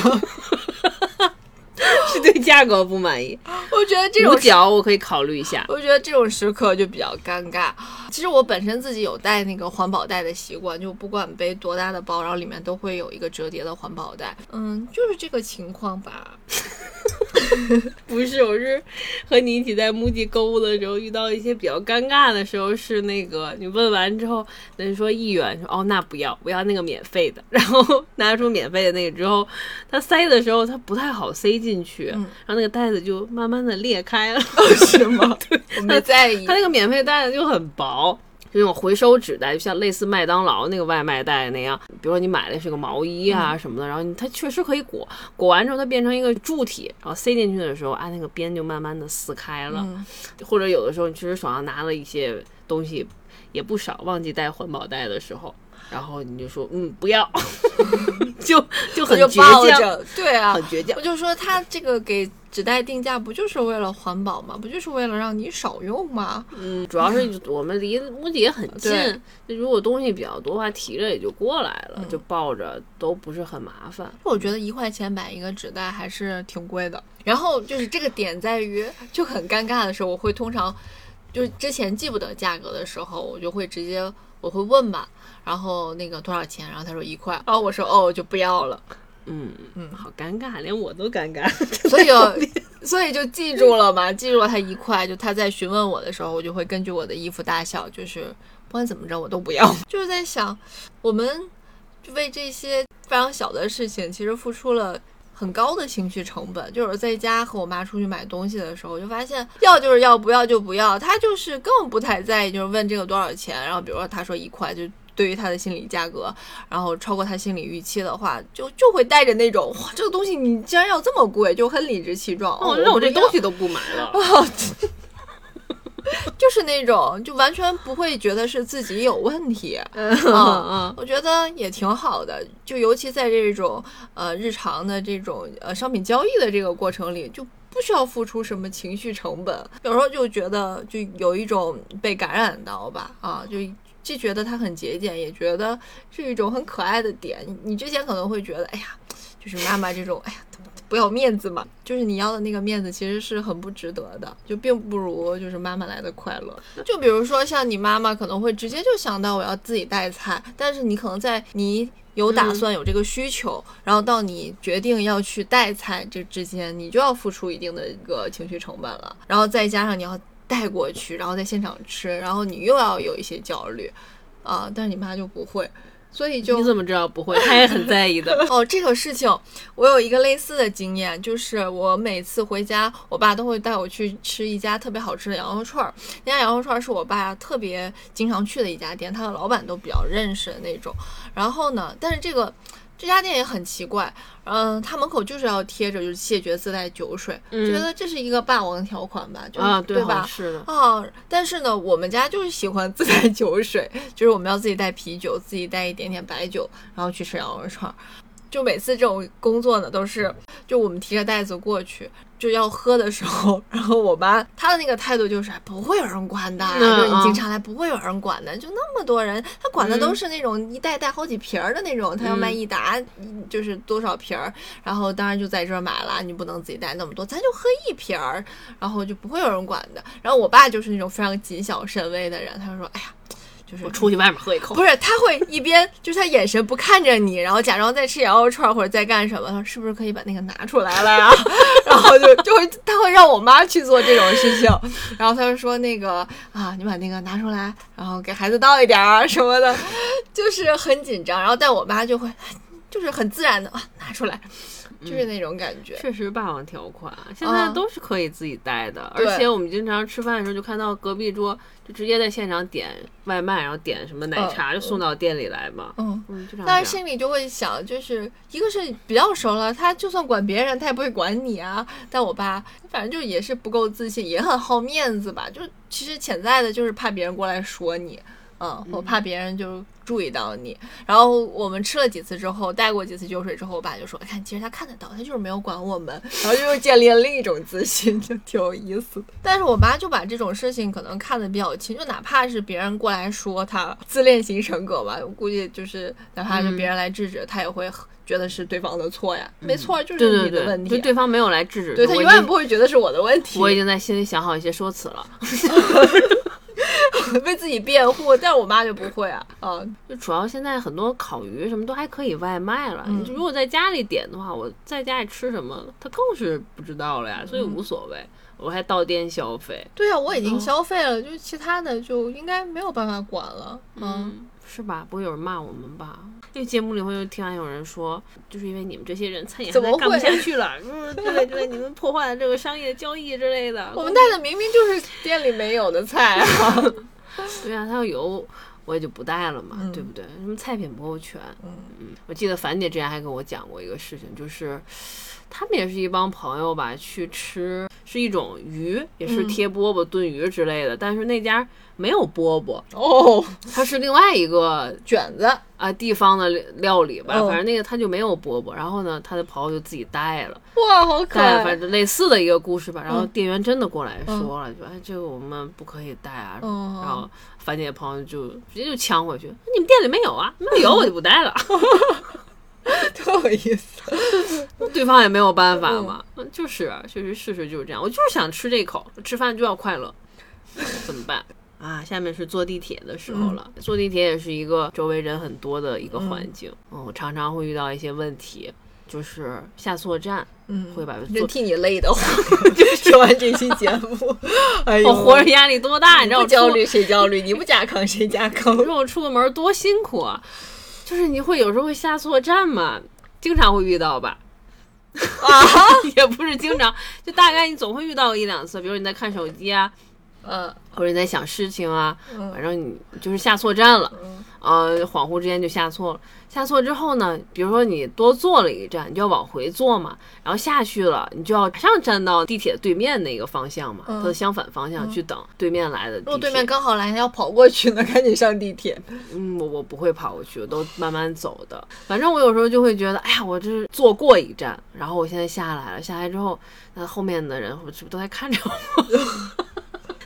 是对价格不满意。我觉得这种五角我可以考虑一下。我觉得这种时刻就比较尴尬。其实我本身自己有带那个环保袋的习惯，就不管背多大的包，然后里面都会有一个折叠的环保袋。嗯，就是这个情况吧。不是，我是和你一起在 MUJI 购物的时候遇到一些比较尴尬的时候，是那个你问完之后，人说一元，说哦那不要，不要那个免费的，然后拿出免费的那个之后，他塞的时候他不太好塞进去，然后那个袋子就慢慢的裂开了，是吗？对，我没在意。他那个免费袋子就很薄。就那种回收纸袋，就像类似麦当劳那个外卖袋那样。比如说你买的是个毛衣啊什么的，然后它确实可以裹，裹完之后它变成一个柱体，然后塞进去的时候，啊那个边就慢慢的撕开了。或者有的时候你确实手上拿了一些东西也不少，忘记带环保袋的时候，然后你就说嗯不要，就就很倔强，对啊，很倔强。我就说他这个给。纸袋定价不就是为了环保吗？不就是为了让你少用吗？嗯，主要是我们离目的也很近，如果东西比较多的话，提着也就过来了，就抱着都不是很麻烦。我觉得一块钱买一个纸袋还是挺贵的。然后就是这个点在于，就很尴尬的时候，我会通常就是之前记不得价格的时候，我就会直接我会问吧，然后那个多少钱？然后他说一块，然后我说哦，就不要了。嗯嗯，好尴尬，连我都尴尬，所以所以就记住了嘛，记住了他一块，就他在询问我的时候，我就会根据我的衣服大小，就是不管怎么着我都不要。就是在想，我们为这些非常小的事情，其实付出了很高的情绪成本。就是在家和我妈出去买东西的时候，就发现要就是要，不要就不要，他就是根本不太在意，就是问这个多少钱，然后比如说他说一块就。对于他的心理价格，然后超过他心理预期的话，就就会带着那种哇，这个东西你竟然要这么贵，就很理直气壮。哦，那我这东西都不买了。就是那种，就完全不会觉得是自己有问题。嗯嗯，我觉得也挺好的。就尤其在这种呃日常的这种呃商品交易的这个过程里，就不需要付出什么情绪成本。有时候就觉得就有一种被感染到吧，啊，就。既觉得它很节俭，也觉得是一种很可爱的点。你之前可能会觉得，哎呀，就是妈妈这种，哎呀，不要面子嘛。就是你要的那个面子，其实是很不值得的，就并不如就是妈妈来的快乐。就比如说像你妈妈可能会直接就想到我要自己带菜，但是你可能在你有打算有这个需求，然后到你决定要去带菜这之间，你就要付出一定的一个情绪成本了。然后再加上你要。带过去，然后在现场吃，然后你又要有一些焦虑，啊，但是你妈就不会，所以就你怎么知道不会？她也很在意的。哦，这个事情我有一个类似的经验，就是我每次回家，我爸都会带我去吃一家特别好吃的羊肉串儿。那家羊肉串儿是我爸特别经常去的一家店，他的老板都比较认识的那种。然后呢，但是这个。这家店也很奇怪，嗯，他门口就是要贴着就是谢绝自带酒水，觉得这是一个霸王条款吧，就对吧？是的啊，但是呢，我们家就是喜欢自带酒水，就是我们要自己带啤酒，自己带一点点白酒，然后去吃羊肉串。就每次这种工作呢，都是就我们提着袋子过去，就要喝的时候，然后我妈她的那个态度就是不会有人管的，就是你经常来不会有人管的，就那么多人，她管的都是那种一袋带好几瓶儿的那种，他要卖一打就是多少瓶儿，然后当然就在这儿买了，你不能自己带那么多，咱就喝一瓶儿，然后就不会有人管的。然后我爸就是那种非常谨小慎微的人，他就说，哎呀。就是我出去外面喝一口，不是他会一边就是他眼神不看着你，然后假装在吃羊肉串或者在干什么，他说是不是可以把那个拿出来了呀？然后就就会他会让我妈去做这种事情，然后他就说那个啊，你把那个拿出来，然后给孩子倒一点儿什么的，就是很紧张。然后但我妈就会就是很自然的啊拿出来，就是那种感觉。确实霸王条款，现在都是可以自己带的，而且我们经常吃饭的时候就看到隔壁桌就直接在现场点外卖，然后点什么奶茶就送到店里来嘛。嗯，嗯，就这样但。是心里就会想，就是一个是比较熟了，他就算管别人，他也不会管你啊。但我爸反正就也是不够自信，也很好面子吧，就其实潜在的就是怕别人过来说你，嗯，我怕别人就注意到你。然后我们吃了几次之后，带过几次酒水之后，我爸就说：“看，其实他看得到，他就是没有管我们。”然后就又建立了另一种自信，就挺有意思的。但是我妈就把这种事情可能看得比较轻，就哪怕是别人过来说他自恋型人格吧，我估计就是哪怕是别人来制止，他也会觉得是对方的错呀。没错，就对对是你的对，问题。就对方没有来制止，对他永远不会觉得是我的问题，我已经在心里想好一些说辞了。为自己辩护，但是我妈就不会啊，啊，就主要现在很多烤鱼什么都还可以外卖了，嗯你如果在家里点的话，我在家里吃什么，他更是不知道了呀，所以嗯无所谓，我还到店消费。对啊，我已经嗯消费了，就是其他的就应该没有办法管了，嗯，嗯，是吧？不会有人骂我们吧？那节目里会听完有人说，就是因为你们这些人餐饮怎么行业干不下去了，嗯，之类之类，你们破坏了这个商业交易之类的。我们带的明明就是店里没有的菜啊，对啊，他要有我也就不带了嘛，嗯对不对？什么菜品不够全，嗯嗯，我记得樊姐之前还跟我讲过一个事情，就是他们也是一帮朋友吧，去吃是一种鱼，也是嗯。贴饽饽炖鱼之类的，但是那家没有饽饽，哦，它是另外一个卷子，啊地方的料理吧，嗯反正那个他就没有饽饽，然后呢，他的朋友就自己带了，哇，好可爱，反正类似的一个故事吧，然后嗯。店员真的过来说了，就哎这个我们不可以带啊，嗯，然后樊姐朋友就直接就呛回去：“你们店里没有啊？没有有我就不带了。特有意思，”对方也没有办法嘛，嗯，就是啊确实事实就是这样。我就是想吃这口，吃饭就要快乐，怎么办？啊，下面是坐地铁的时候了。坐地铁也是一个周围人很多的一个环境，嗯，我常常会遇到一些问题，就是下错站，嗯，会把坐真替你累得慌，说完这期节目，哎呦，我活着压力多大，你知道我焦虑谁焦虑？你不加坑谁加坑？你说我出个门多辛苦啊！就是你会有时候会下错站嘛，经常会遇到吧？啊，也不是经常，就大概你总会遇到一两次，比如你在看手机啊，嗯或者你在想事情啊，嗯反正你就是下错站了，嗯呃，恍惚之间就下错了。下错之后呢，比如说你多坐了一站，你就要往回坐嘛，然后下去了，你就要马上站到地铁对面那个方向嘛，嗯它的相反方向去等对面来的地铁。如果对面刚好来，要跑过去呢，赶紧上地铁。嗯，我我不会跑过去，我都慢慢走的。反正我有时候就会觉得，哎呀，我这是坐过一站，然后我现在下来了，下来之后，那后面的人是不是都在看着我？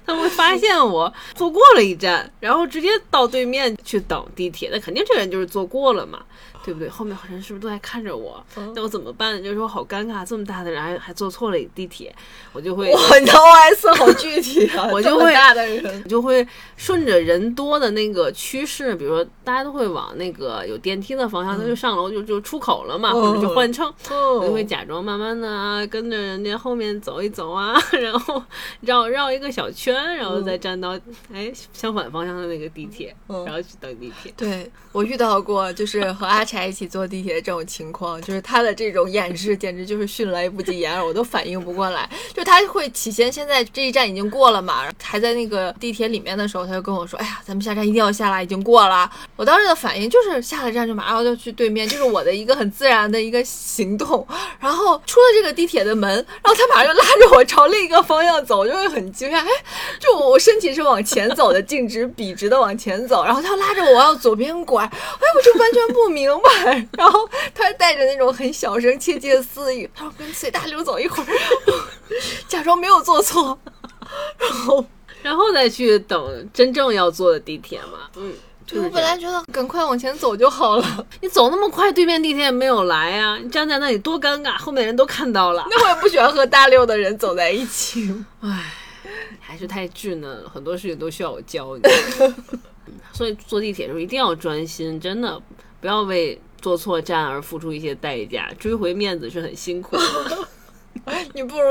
他们会发现我坐过了一站，然后直接到对面去等地铁，那肯定这个人就是坐过了嘛，对不对？后面好像是不是都在看着我？那我怎么办？就是说好尴尬，这么大的人还还坐错了地铁，我就会哇，你的 OS 好具体啊！我就会大的人，我就会顺着人多的那个趋势，比如说大家都会往那个有电梯的方向，他就上楼就就出口了嘛，嗯或者就换乘。我就会哦，假装慢慢的啊，跟着人家后面走一走啊，然后绕绕一个小圈，然后再站到哎相反方向的那个地铁，嗯然后去等地铁。对我遇到过，就是和阿柴一起坐地铁的这种情况，就是他的这种演示简直就是迅雷不及掩耳，我都反应不过来。就他会起先现在这一站已经过了嘛，还在那个地铁里面的时候，他就跟我说：“哎呀，咱们下站一定要下来，已经过了。”我当时的反应就是下了站就马上就去对面，就是我的一个很自然的一个行动。然后出了这个地铁的门，然后他马上就拉着我朝另一个方向走，我就会很惊讶，哎，就我身体是往前走的，径直笔直的往前走，然后他拉着我要左边拐，哎，我就完全不明白。然后他带着那种很小声窃窃私语，他说跟随大刘走一会儿，假装没有做错，然后然后再去等真正要坐的地铁嘛。嗯，对我。本来觉得赶快往前走就好了，你走那么快，对面地铁也没有来啊，你站在那里多尴尬，后面的人都看到了。那我也不喜欢和大六的人走在一起。唉，还是太稚嫩了，很多事情都需要我教你。所以坐地铁的时候一定要专心，真的不要为做错站而付出一些代价，追回面子是很辛苦的。你不如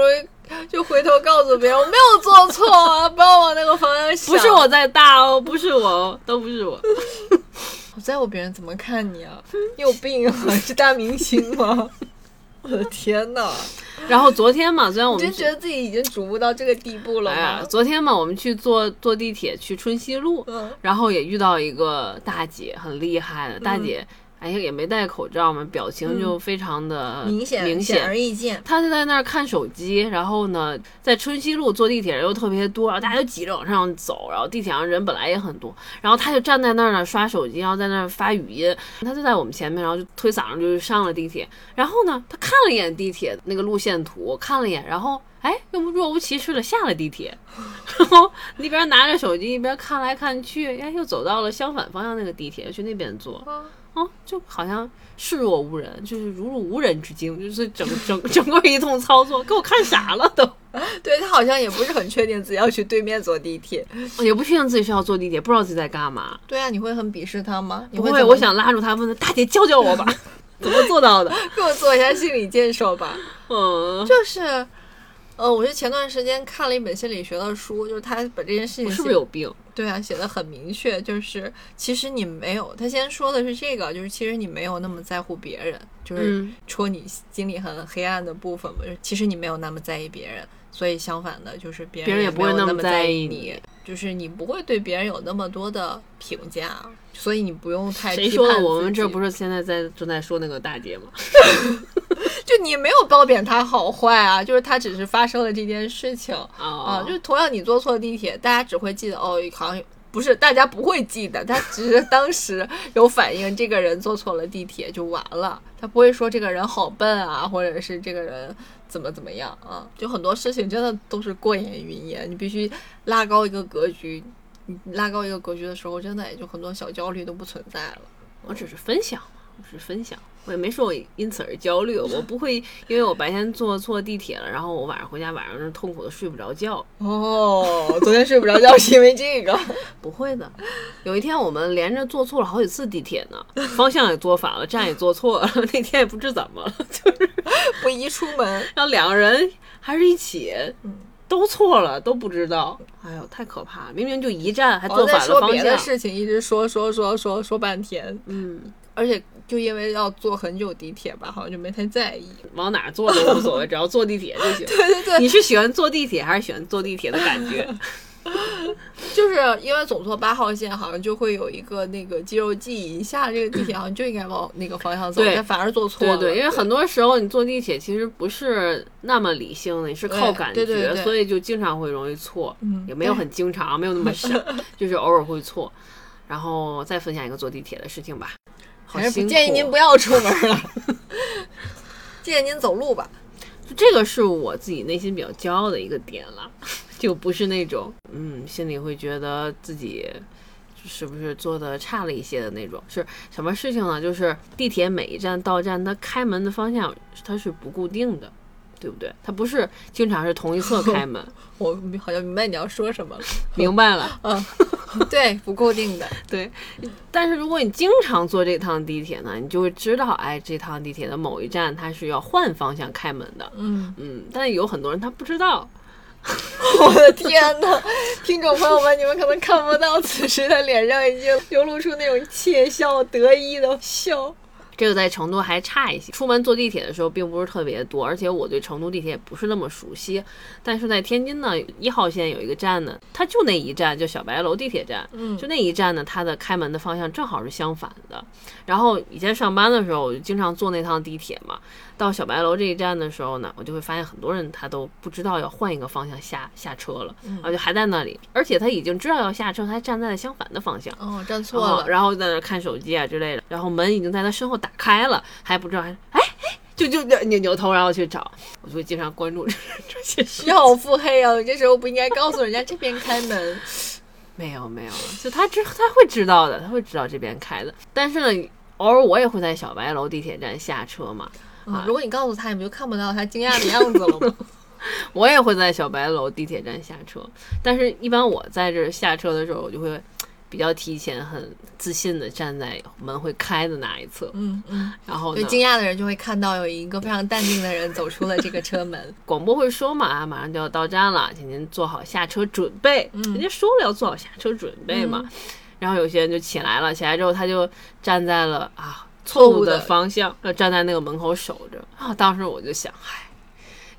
就回头告诉别人，我没有做错啊，不要往那个方向想。不是我在大哦，不是我哦，都不是我。在乎别人怎么看你啊？你有病啊？是大明星吗？我的天呐！然后昨天嘛，虽然我们真觉得自己已经瞩目到这个地步了哎呀？，昨天嘛，我们去坐坐地铁去春熙路，嗯然后也遇到一个大姐，很厉害的大姐，哎呀也没戴口罩嘛，表情就非常的嗯明显明显而易见。他就在那儿看手机，然后呢，在春熙路坐地铁人又特别多，然后大家就挤着往上走，然后地铁上人本来也很多，然后他就站在那儿呢刷手机，然后在那儿发语音，他就在我们前面，然后就推搡着就上了地铁，然后呢，他看了一眼地铁那个路线图，看了一眼，然后哎，又若无其事的下了地铁，然后一边拿着手机一边看来看去，哎，又走到了相反方向那个地铁，去那边坐。啊哦，就好像视若无人，就是如入无人之境，就是整整整个一通操作，给我看傻了都，对他好像也不是很确定自己要去对面坐地铁。也不确定自己是要坐地铁，不知道自己在干嘛。对啊，你会很鄙视他吗？你不会，会怎么我想拉住他问他大姐教教我吧，怎么做到的？给我做一下心理建设吧。嗯，就是，呃，我是前段时间看了一本心理学的书，就是他把这件事情我是写不是有病？对啊，写的很明确，就是其实你没有，他先说的是这个，就是其实你没有那么在乎别人，就是嗯戳你心里很黑暗的部分嘛。就是其实你没有那么在意别人，所以相反的，就是别别人也不会那么在意意你，就是你不会对别人有那么多的评价，所以你不用太谁说的？我们这不是现在在正在说那个大姐吗？就你没有褒贬他好坏啊，就是他只是发生了这件事情。啊，哦，就是同样你坐错地铁，大家只会记得哦，好像不是大家不会记得，他只是当时有反应，这个人坐错了地铁就完了，他不会说这个人好笨啊，或者是这个人怎么怎么样啊，就很多事情真的都是过眼云烟，你必须拉高一个格局。你拉高一个格局的时候，真的也就很多小焦虑都不存在了。我只是分享，是分享，我也没说我因此而焦虑，我不会因为我白天坐错地铁了，然后我晚上回家晚上痛苦的睡不着觉，哦，昨天睡不着觉是因为这个。不会的。有一天我们连着坐错了好几次地铁呢，方向也坐反了，站也坐错了，那天也不知怎么了，就是不宜出门。然后两个人还是一起。嗯都错了，都不知道，哎呦，太可怕了！明明就一站，还坐反了方说别的向。事情，一直说说说说说半天，嗯，而且就因为要坐很久地铁吧，好像就没太在意。往哪儿坐都无所谓，只要坐地铁就行。对对对，你是喜欢坐地铁，还是喜欢坐地铁的感觉？就是因为总坐八号线，好像就会有一个那个肌肉记忆，一下了这个地铁好像就应该往那个方向走，但反而坐错了。对对，因为很多时候你坐地铁其实不是那么理性的，你是靠感觉，对对对所以就经常会容易错。嗯也没有很经常，没有那么傻，就是偶尔会错。然后再分享一个坐地铁的事情吧。好还是辛苦建议您不要出门了，建议您走路吧。就这个是我自己内心比较骄傲的一个点了，就不是那种嗯心里会觉得自己是不是做的差了一些的那种。是什么事情呢？就是地铁每一站到站，它开门的方向它是不固定的，对不对？它不是经常是同一侧开门。我好像明白你要说什么了。明白了，嗯对，不固定的。对。但是如果你经常坐这趟地铁呢，你就会知道，哎，这趟地铁的某一站它是要换方向开门的。嗯，嗯，但有很多人他不知道。我的天呐，听众朋友们，你们可能看不到，此时他脸上已经流露出那种窃笑、得意的笑。这个在成都还差一些，出门坐地铁的时候并不是特别多，而且我对成都地铁也不是那么熟悉。但是在天津呢，一号线有一个站呢，它就那一站，就小白楼地铁站，嗯就那一站呢，它的开门的方向正好是相反的。然后以前上班的时候，我就经常坐那趟地铁嘛。到小白楼这一站的时候呢，我就会发现很多人他都不知道要换一个方向下下车了，然后就还在那里，而且他已经知道要下车，他还站在了相反的方向。哦，站错了。哦然后在那儿看手机啊之类的，然后门已经在他身后打开了，还不知道还哎哎，就就就扭扭头然后去找，我就会经常关注这这些事。你好腹黑啊！你这时候不应该告诉人家这边开门。没有没有，就他知他会知道的，他会知道这边开的。但是呢，偶尔我也会在小白楼地铁站下车嘛，啊，如果你告诉他，你不就看不到他惊讶的样子了吗？我也会在小白楼地铁站下车。但是，一般我在这儿下车的时候，我就会比较提前、很自信的站在门会开的那一侧，嗯嗯，然后就，惊讶的人就会看到有一个非常淡定的人走出了这个车门。广播会说嘛，啊，马上就要到站了，请您做好下车准备。嗯人家说了要做好下车准备嘛。然后有些人就起来了，起来之后他就站在了啊错误的方向，要，站在那个门口守着啊。当时我就想，嗨，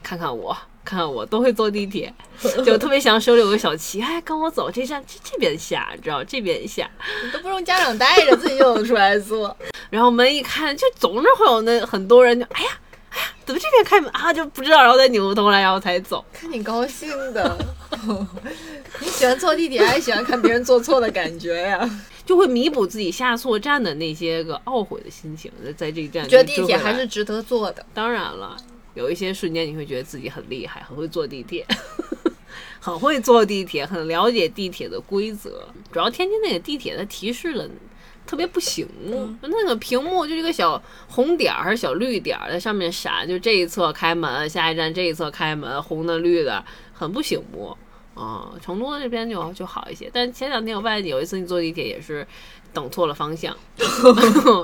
看看我。看看我都会坐地铁，就特别想手里有个小旗，哎，跟我走，这站这这边下，知道这边下，都不用家长带着，自己就能出来坐。然后门一看，就总是会有那很多人，就哎呀哎呀，怎么这边开门啊？就不知道，然后再扭过头来，然后才走。看你高兴的，你喜欢坐地铁，还喜欢看别人坐错的感觉呀？就会弥补自己下错站的那些个懊悔的心情，在在这一站觉得地铁还是值得坐的。当然了。有一些瞬间，你会觉得自己很厉害，很会坐地铁，很会坐地铁，很了解地铁的规则。主要天津那个地铁，它提示了特别不醒目，那个屏幕就一个小红点儿还是小绿点儿在上面闪，就这一侧开门，下一站这一侧开门，红的绿的，很不醒目啊。成都这边就就好一些，但前两天我发现有一次你坐地铁也是。等错了方向，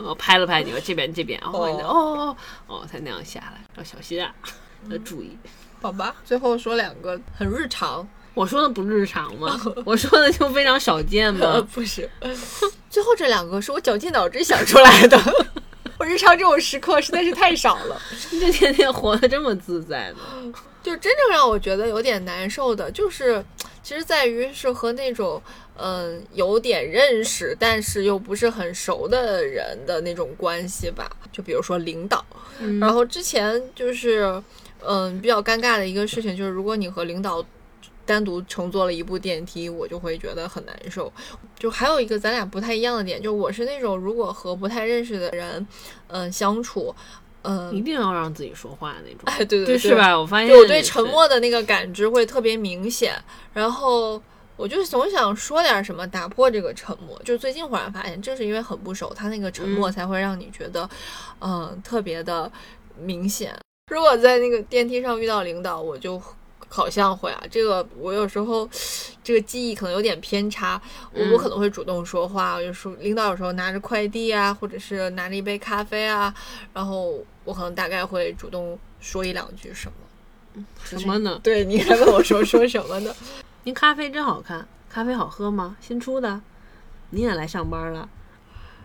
我拍了拍你们这边这边，然后哦哦哦，才那样下来，要小心啊，要注意。好吧，最后说两个很日常，我说的不日常吗？我说的就非常少见吗？不是，最后这两个是我绞尽脑汁想出来的。我日常这种时刻实在是太少了，你这天天活得这么自在呢？就真正让我觉得有点难受的，就是其实在于是和那种。嗯，有点认识，但是又不是很熟的人的那种关系吧。就比如说领导，然后之前就是，嗯，比较尴尬的一个事情就是，如果你和领导单独乘坐了一部电梯，我就会觉得很难受。就还有一个咱俩不太一样的点，就我是那种如果和不太认识的人，嗯，相处，嗯，一定要让自己说话那种。哎，对对对，是吧？我发现我对沉默的那个感知会特别明显，然后。我就总想说点什么打破这个沉默，就是最近忽然发现，正是因为很不熟，他那个沉默才会让你觉得，嗯，特别的明显。如果在那个电梯上遇到领导，我就好像会啊，这个我有时候 这个记忆可能有点偏差，我我可能会主动说话，就说领导有时候拿着快递啊，或者是拿着一杯咖啡啊，然后我可能大概会主动说一两句什么，什么呢？对你还问我说说什么呢？您咖啡真好看，咖啡好喝吗？新出的？你也来上班了？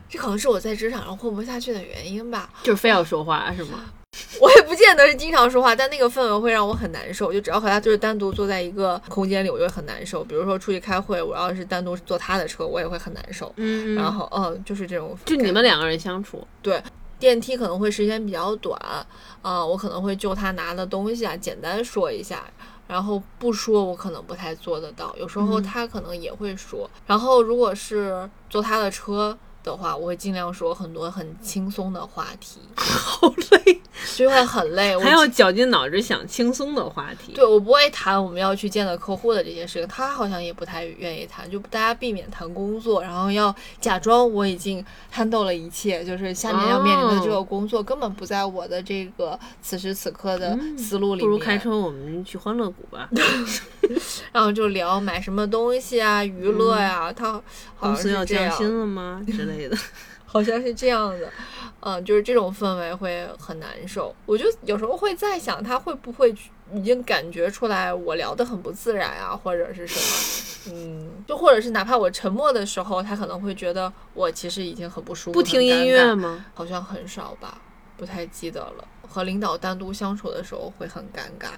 这可能是我在职场上混不下去的原因吧？就是非要说话是吗？我也不见得是经常说话，但那个氛围会让我很难受。就只要和他就是单独坐在一个空间里，我就很难受。比如说出去开会，我要是单独坐他的车，我也会很难受。嗯，然后嗯，就是这种，就你们两个人相处，对，电梯可能会时间比较短，啊，我可能会就他拿的东西啊，简单说一下。然后不说，我可能不太做得到。有时候他可能也会说。然后如果是坐他的车。的话，我会尽量说很多很轻松的话题，好累，就会很累，还要绞尽脑汁想轻松的话题。对我不会谈我们要去见的客户的这些事情，他好像也不太愿意谈，就大家避免谈工作，然后要假装我已经 handle 到了一切，就是下面要面临的这个工作根本不在我的这个此时此刻的思路里面。不如开车我们去欢乐谷吧，然后就聊买什么东西啊，娱乐呀，他公司要降薪了吗之类。好像是这样的，嗯，就是这种氛围会很难受。我就有时候会在想，他会不会已经感觉出来我聊得很不自然啊，或者是什么？嗯，就或者是哪怕我沉默的时候，他可能会觉得我其实已经很不舒服。不听音乐吗？好像很少吧，不太记得了。和领导单独相处的时候会很尴尬，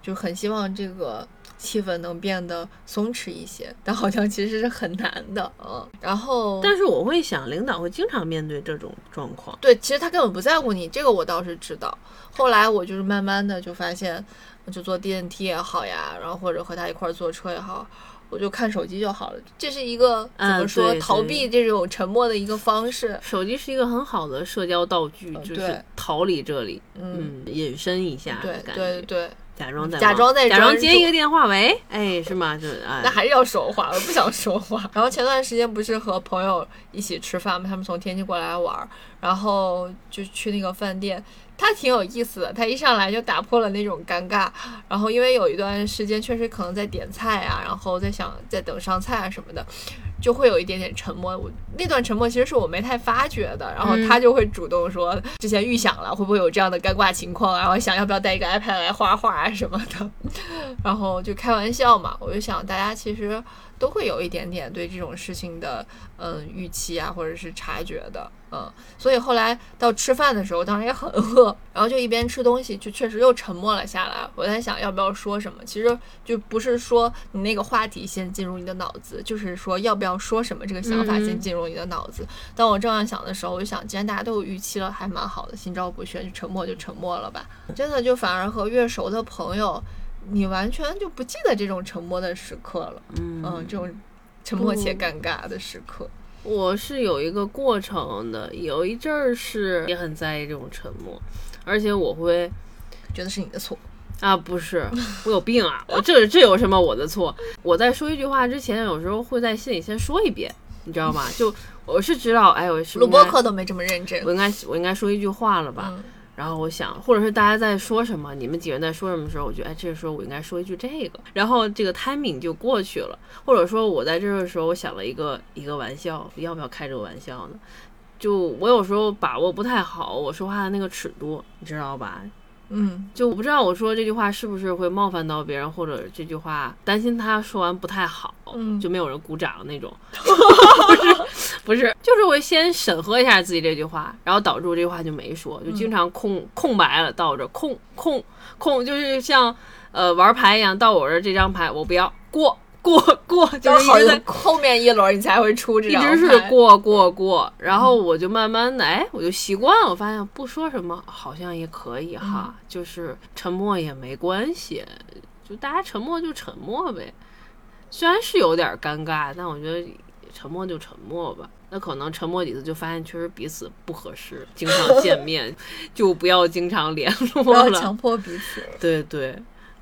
就很希望这个。气氛能变得松弛一些，但好像其实是很难的，嗯。然后，但是我会想，领导会经常面对这种状况。对，其实他根本不在乎你，这个我倒是知道。后来我就是慢慢的就发现，就坐电梯也好呀，然后或者和他一块坐车也好，我就看手机就好了。这是一个怎么说逃避这种沉默的一个方式。手机是一个很好的社交道具，就是逃离这里，嗯，隐身一下，对对对。假装在假装在假装接一个电话，喂，哎，是吗？就啊，那还是要说话，我不想说话。然后前段时间不是和朋友一起吃饭吗？他们从天津过来玩，然后就去那个饭店。他挺有意思的，他一上来就打破了那种尴尬。然后因为有一段时间确实可能在点菜啊，然后在想在等上菜啊什么的，就会有一点点沉默。我那段沉默其实是我没太发觉的。然后他就会主动说，之前预想了会不会有这样的尴尬情况，然后想要不要带一个 iPad 来画画啊什么的。然后就开玩笑嘛，我就想大家其实都会有一点点对这种事情的嗯预期啊，或者是察觉的。嗯，所以后来到吃饭的时候，当时也很饿，然后就一边吃东西，就确实又沉默了下来。我在想要不要说什么，其实就不是说你那个话题先进入你的脑子，就是说要不要说什么这个想法先进入你的脑子。当我这样想的时候，我就想，既然大家都有预期了，还蛮好的，心照不宣，就沉默就沉默了吧。真的就反而和越熟的朋友，你完全就不记得这种沉默的时刻了。嗯，这种沉默且尴尬的时刻。我是有一个过程的，有一阵儿是也很在意这种沉默，而且我会觉得是你的错啊，不是我有病啊，我这这有什么我的错？我在说一句话之前，有时候会在心里先说一遍，你知道吗？就我是知道，哎，我是录播课都没这么认真，我应该我应该说一句话了吧？然后我想，或者是大家在说什么，你们几个人在说什么时候，我觉得哎，这个时候我应该说一句这个，然后这个 timing 就过去了。或者说我在这的时候，我想了一个一个玩笑，要不要开这个玩笑呢？就我有时候把握不太好我说话的那个尺度，你知道吧？嗯，就我不知道我说这句话是不是会冒犯到别人，或者这句话担心他说完不太好，就没有人鼓掌那种。不是，不是，就是会先审核一下自己这句话，然后导致我这句话就没说，就经常空空白了，到这空空空，就是像呃玩牌一样，到我这这张牌我不要过。过 过就是一直在后面一轮你才会出这张一直是过过过，然后我就慢慢的哎，我就习惯了，我发现不说什么好像也可以哈，就是沉默也没关系，就大家沉默就沉默呗。虽然是有点尴尬，但我觉得沉默就沉默吧。那可能沉默几次就发现确实彼此不合适，经常见 面就不要经常联络了，不要强迫彼此。对对。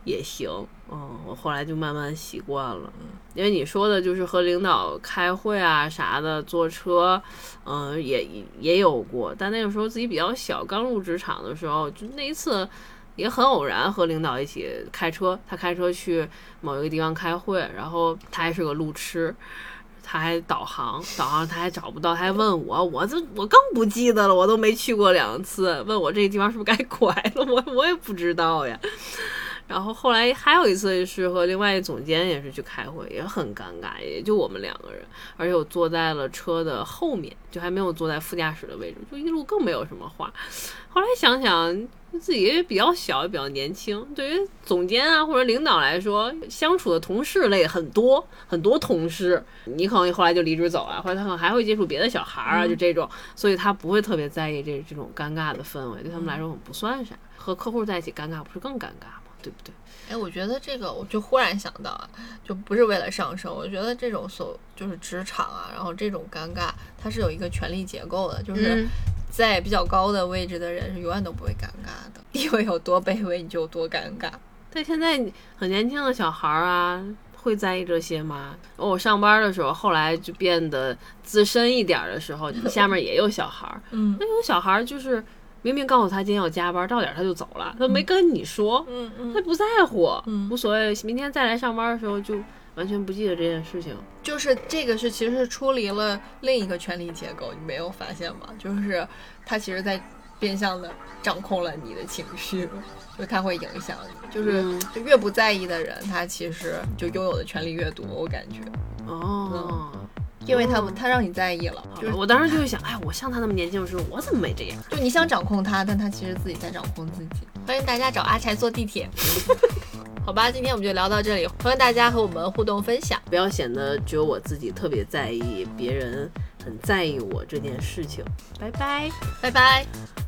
也行，嗯，我后来就慢慢习惯了，因为你说的就是和领导开会啊啥的，坐车，嗯，也也有过，但那个时候自己比较小，刚入职场的时候，就那一次也很偶然和领导一起开车，他开车去某一个地方开会，然后他还是个路痴，他还导航，导航他还找不到，他还问我，我这我更不记得了，我都没去过两次，问我这个地方是不是该拐了，我我也不知道呀。然后后来还有一次是和另外一总监也是去开会，也很尴尬，也就我们两个人，而且我坐在了车的后面，就还没有坐在副驾驶的位置，就一路更没有什么话。后来想想自己也比较小，也比较年轻，对于总监啊或者领导来说，相处的同事类很多很多同事，你可能后来就离职走了，或者他可能还会接触别的小孩儿啊，就这种，所以他不会特别在意这这种尴尬的氛围，对他们来说不算啥。和客户在一起尴尬不是更尴尬吗？对不对？哎，我觉得这个，我就忽然想到啊，就不是为了上升。我觉得这种所就是职场啊，然后这种尴尬，它是有一个权力结构的，就是在比较高的位置的人是永远都不会尴尬的，地位有多卑微你就有多尴尬。但现在很年轻的小孩儿啊，会在意这些吗？我上班的时候，后来就变得资深一点的时候，下面也有小孩儿，嗯，那有小孩儿就是。明明告诉他今天要加班，到点他就走了，他没跟你说，嗯嗯，他不在乎，无所谓。明天再来上班的时候就完全不记得这件事情。就是这个是其实是出离了另一个权力结构，你没有发现吗？就是他其实在变相的掌控了你的情绪，就他会影响你。就是就越不在意的人，他其实就拥有的权利越多，我感觉。哦。因为他他让你在意了，就是我当时就会想，哎，我像他那么年轻的时候，我怎么没这样？就你想掌控他，但他其实自己在掌控自己。欢迎大家找阿柴坐地铁。好吧，今天我们就聊到这里，欢迎大家和我们互动分享，不要显得只有我自己特别在意，别人很在意我这件事情。拜拜，拜拜。